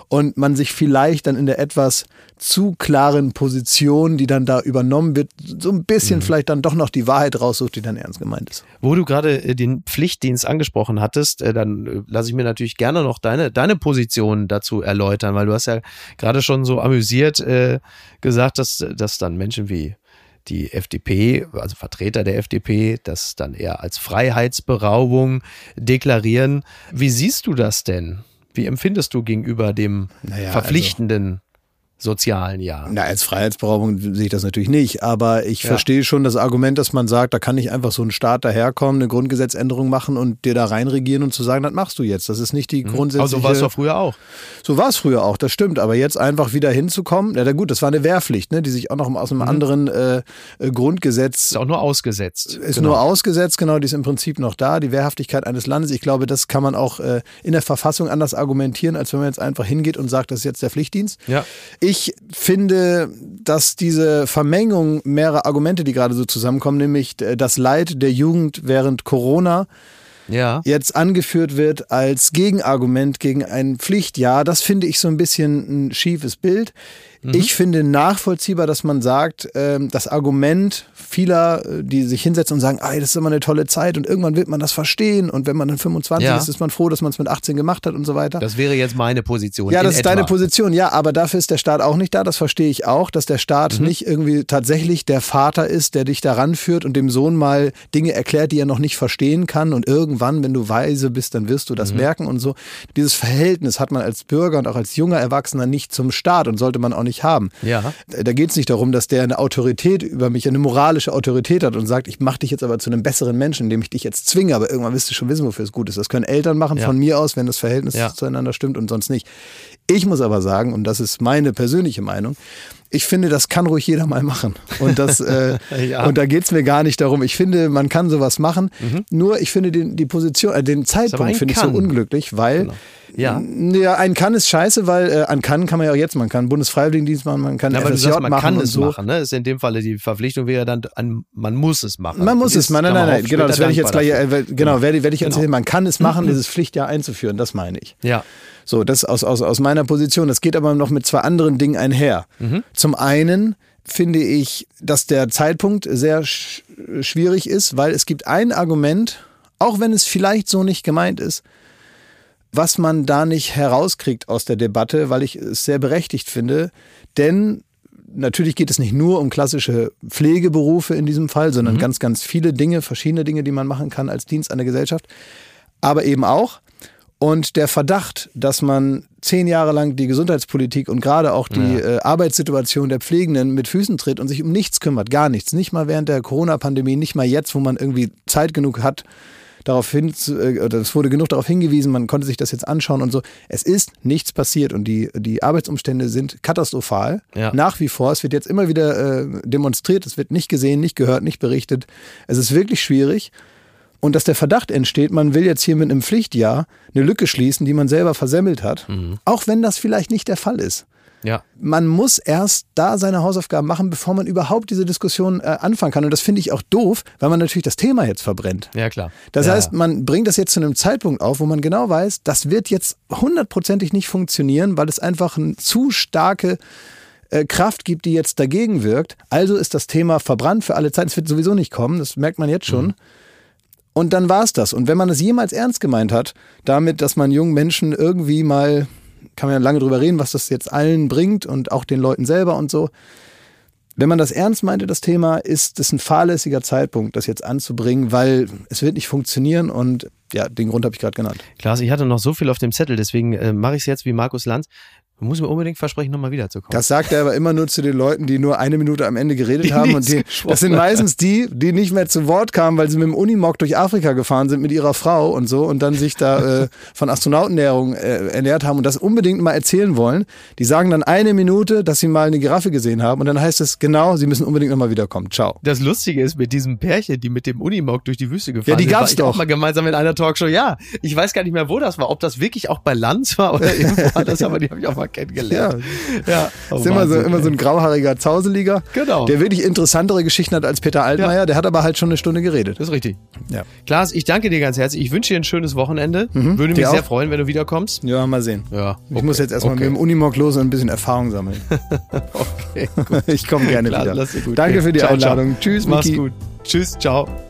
und man sich vielleicht dann in der etwas zu klaren Position, die dann da übernommen wird, so ein bisschen Mhm. vielleicht dann doch noch die Wahrheit raussucht, die dann ernst gemeint ist. Wo du gerade äh, den Pflichtdienst angesprochen hattest, äh, dann äh, lasse ich mir natürlich gerne noch deine, deine Position dazu erläutern, weil du hast ja gerade schon so amüsiert äh, gesagt, dass, dass dann Menschen wie die FDP, also Vertreter der FDP, das dann eher als Freiheitsberaubung deklarieren. Wie siehst du das denn? Wie empfindest du gegenüber dem Naja, verpflichtenden sozialen Jahr? Na, als Freiheitsberaubung sehe ich das natürlich nicht, aber ich Ja. verstehe schon das Argument, dass man sagt, da kann nicht einfach so ein Staat daherkommen, eine Grundgesetzänderung machen und dir da reinregieren und zu sagen, das machst du jetzt. Das ist nicht die grundsätzliche... Also war es doch früher auch. So war es früher auch, das stimmt. Aber jetzt einfach wieder hinzukommen, na, na gut, das war eine Wehrpflicht, ne, die sich auch noch aus einem anderen äh, äh, Grundgesetz Ist auch nur ausgesetzt. ist Genau. nur ausgesetzt, genau, die ist im Prinzip noch da, die Wehrhaftigkeit eines Landes. Ich glaube, das kann man auch äh, in der Verfassung anders argumentieren, als wenn man jetzt einfach hingeht und sagt, das ist jetzt der Pflichtdienst. Ja. Ich finde, dass diese Vermengung mehrerer Argumente, die gerade so zusammenkommen, nämlich äh, das Leid der Jugend während Corona, Ja. jetzt angeführt wird als Gegenargument gegen ein Pflichtjahr, das finde ich so ein bisschen ein schiefes Bild. Ich finde nachvollziehbar, dass man sagt, ähm, das Argument vieler, äh, die sich hinsetzen und sagen, ah, das ist immer eine tolle Zeit und irgendwann wird man das verstehen und wenn man dann 25 Ja. ist, ist man froh, dass man es mit 18 gemacht hat und so weiter. Das wäre jetzt meine Position. Ja, das ist etwa. deine Position, ja, aber dafür ist der Staat auch nicht da, das verstehe ich auch, dass der Staat Mhm. nicht irgendwie tatsächlich der Vater ist, der dich daran führt und dem Sohn mal Dinge erklärt, die er noch nicht verstehen kann und irgendwann, wenn du weise bist, dann wirst du Mhm. das merken und so. Dieses Verhältnis hat man als Bürger und auch als junger Erwachsener nicht zum Staat und sollte man auch nicht haben. Ja. Da geht es nicht darum, dass der eine Autorität über mich, eine moralische Autorität hat und sagt, ich mache dich jetzt aber zu einem besseren Menschen, indem ich dich jetzt zwinge, aber irgendwann wirst du schon wissen, wofür es gut ist. Das können Eltern machen Ja. von mir aus, wenn das Verhältnis Ja. zueinander stimmt und sonst nicht. Ich muss aber sagen, und das ist meine persönliche Meinung, ich finde, das kann ruhig jeder mal machen. Und, das, äh, Ja. und da geht es mir gar nicht darum. Ich finde, man kann sowas machen. Nur ich finde den, die Position, äh, den Zeitpunkt finde ich so unglücklich, weil Genau. Ja. ja, ein kann ist scheiße, weil äh, an kann kann man ja auch jetzt, man kann Bundesfreiwilligendienst machen, man kann Ja, FSJ sagst, man machen kann und es so. machen. Ne? Ist in dem Falle die Verpflichtung wäre dann, an, man muss es machen. Man muss Ist es, nein, nein, nein, nein, genau, das werde ich jetzt gleich, äh, genau, werde, werde ich Genau. erzählen. Man kann es machen, dieses Pflichtjahr einzuführen, das meine ich. Ja. So, das aus, aus, aus meiner Position. Das geht aber noch mit zwei anderen Dingen einher. Mhm. Zum einen finde ich, dass der Zeitpunkt sehr sch schwierig ist, weil es gibt ein Argument, auch wenn es vielleicht so nicht gemeint ist, was man da nicht herauskriegt aus der Debatte, weil ich es sehr berechtigt finde. Denn natürlich geht es nicht nur um klassische Pflegeberufe in diesem Fall, sondern ganz, ganz viele Dinge, verschiedene Dinge, die man machen kann als Dienst an der Gesellschaft. Aber eben auch, und der Verdacht, dass man zehn Jahre lang die Gesundheitspolitik und gerade auch die äh, Arbeitssituation der Pflegenden mit Füßen tritt und sich um nichts kümmert, gar nichts, nicht mal während der Corona-Pandemie, nicht mal jetzt, wo man irgendwie Zeit genug hat, darauf hin, äh, oder es wurde genug darauf hingewiesen, man konnte sich das jetzt anschauen und so. Es ist nichts passiert und die, die Arbeitsumstände sind katastrophal. Ja. Nach wie vor. Es wird jetzt immer wieder äh, demonstriert, es wird nicht gesehen, nicht gehört, nicht berichtet. Es ist wirklich schwierig. Und dass der Verdacht entsteht, man will jetzt hier mit einem Pflichtjahr eine Lücke schließen, die man selber versemmelt hat, auch wenn das vielleicht nicht der Fall ist. Ja. Man muss erst da seine Hausaufgaben machen, bevor man überhaupt diese Diskussion äh, anfangen kann. Und das finde ich auch doof, weil man natürlich das Thema jetzt verbrennt. Ja, klar. Das ja. heißt, man bringt das jetzt zu einem Zeitpunkt auf, wo man genau weiß, das wird jetzt hundertprozentig nicht funktionieren, weil es einfach eine zu starke äh, Kraft gibt, die jetzt dagegen wirkt. Also ist das Thema verbrannt für alle Zeit. Es wird sowieso nicht kommen, das merkt man jetzt schon. Und dann war es das. Und wenn man es jemals ernst gemeint hat, damit, dass man jungen Menschen irgendwie mal, kann man ja lange drüber reden, was das jetzt allen bringt und auch den Leuten selber und so. Wenn man das ernst meinte, das Thema, ist das ein fahrlässiger Zeitpunkt, das jetzt anzubringen, weil es wird nicht funktionieren und ja, den Grund habe ich gerade genannt. Klaas, ich hatte noch so viel auf dem Zettel, deswegen äh, mache ich es jetzt wie Markus Lanz. Du musst mir unbedingt versprechen, nochmal wiederzukommen. Das sagt er aber immer nur zu den Leuten, die nur eine Minute am Ende geredet Die haben. Und die, das sind meistens die, die nicht mehr zu Wort kamen, weil sie mit dem Unimog durch Afrika gefahren sind mit ihrer Frau und so und dann sich da äh, von Astronautenernährung äh, ernährt haben und das unbedingt mal erzählen wollen. Die sagen dann eine Minute, dass sie mal eine Giraffe gesehen haben und dann heißt es genau, sie müssen unbedingt nochmal wiederkommen. Ciao. Das Lustige ist mit diesem Pärchen, die mit dem Unimog durch die Wüste gefahren Ja, die sind, gab's war ich auch doch. mal gemeinsam in einer Talkshow. Ja, ich weiß gar nicht mehr, wo das war, ob das wirklich auch bei Lanz war oder irgendwo anders, aber die habe ich auch mal kennengelernt. Ja, oh, ist immer, so, immer so ein grauhaariger Zauseliger, genau. der wirklich interessantere Geschichten hat als Peter Altmaier. Ja. Der hat aber halt schon eine Stunde geredet. Das ist richtig. Ja. Klaas, ich danke dir ganz herzlich. Ich wünsche dir ein schönes Wochenende. Mhm, Würde mich sehr freuen, wenn du wiederkommst. Ja, mal sehen. Ja, okay. Ich muss jetzt erstmal okay. mit dem Unimog los und ein bisschen Erfahrung sammeln. okay, gut. Ich komme gerne Klar, wieder. Danke gehen. für die ciao, Einladung. Ciao. Tschüss, Mach's Miki. gut. Tschüss, ciao.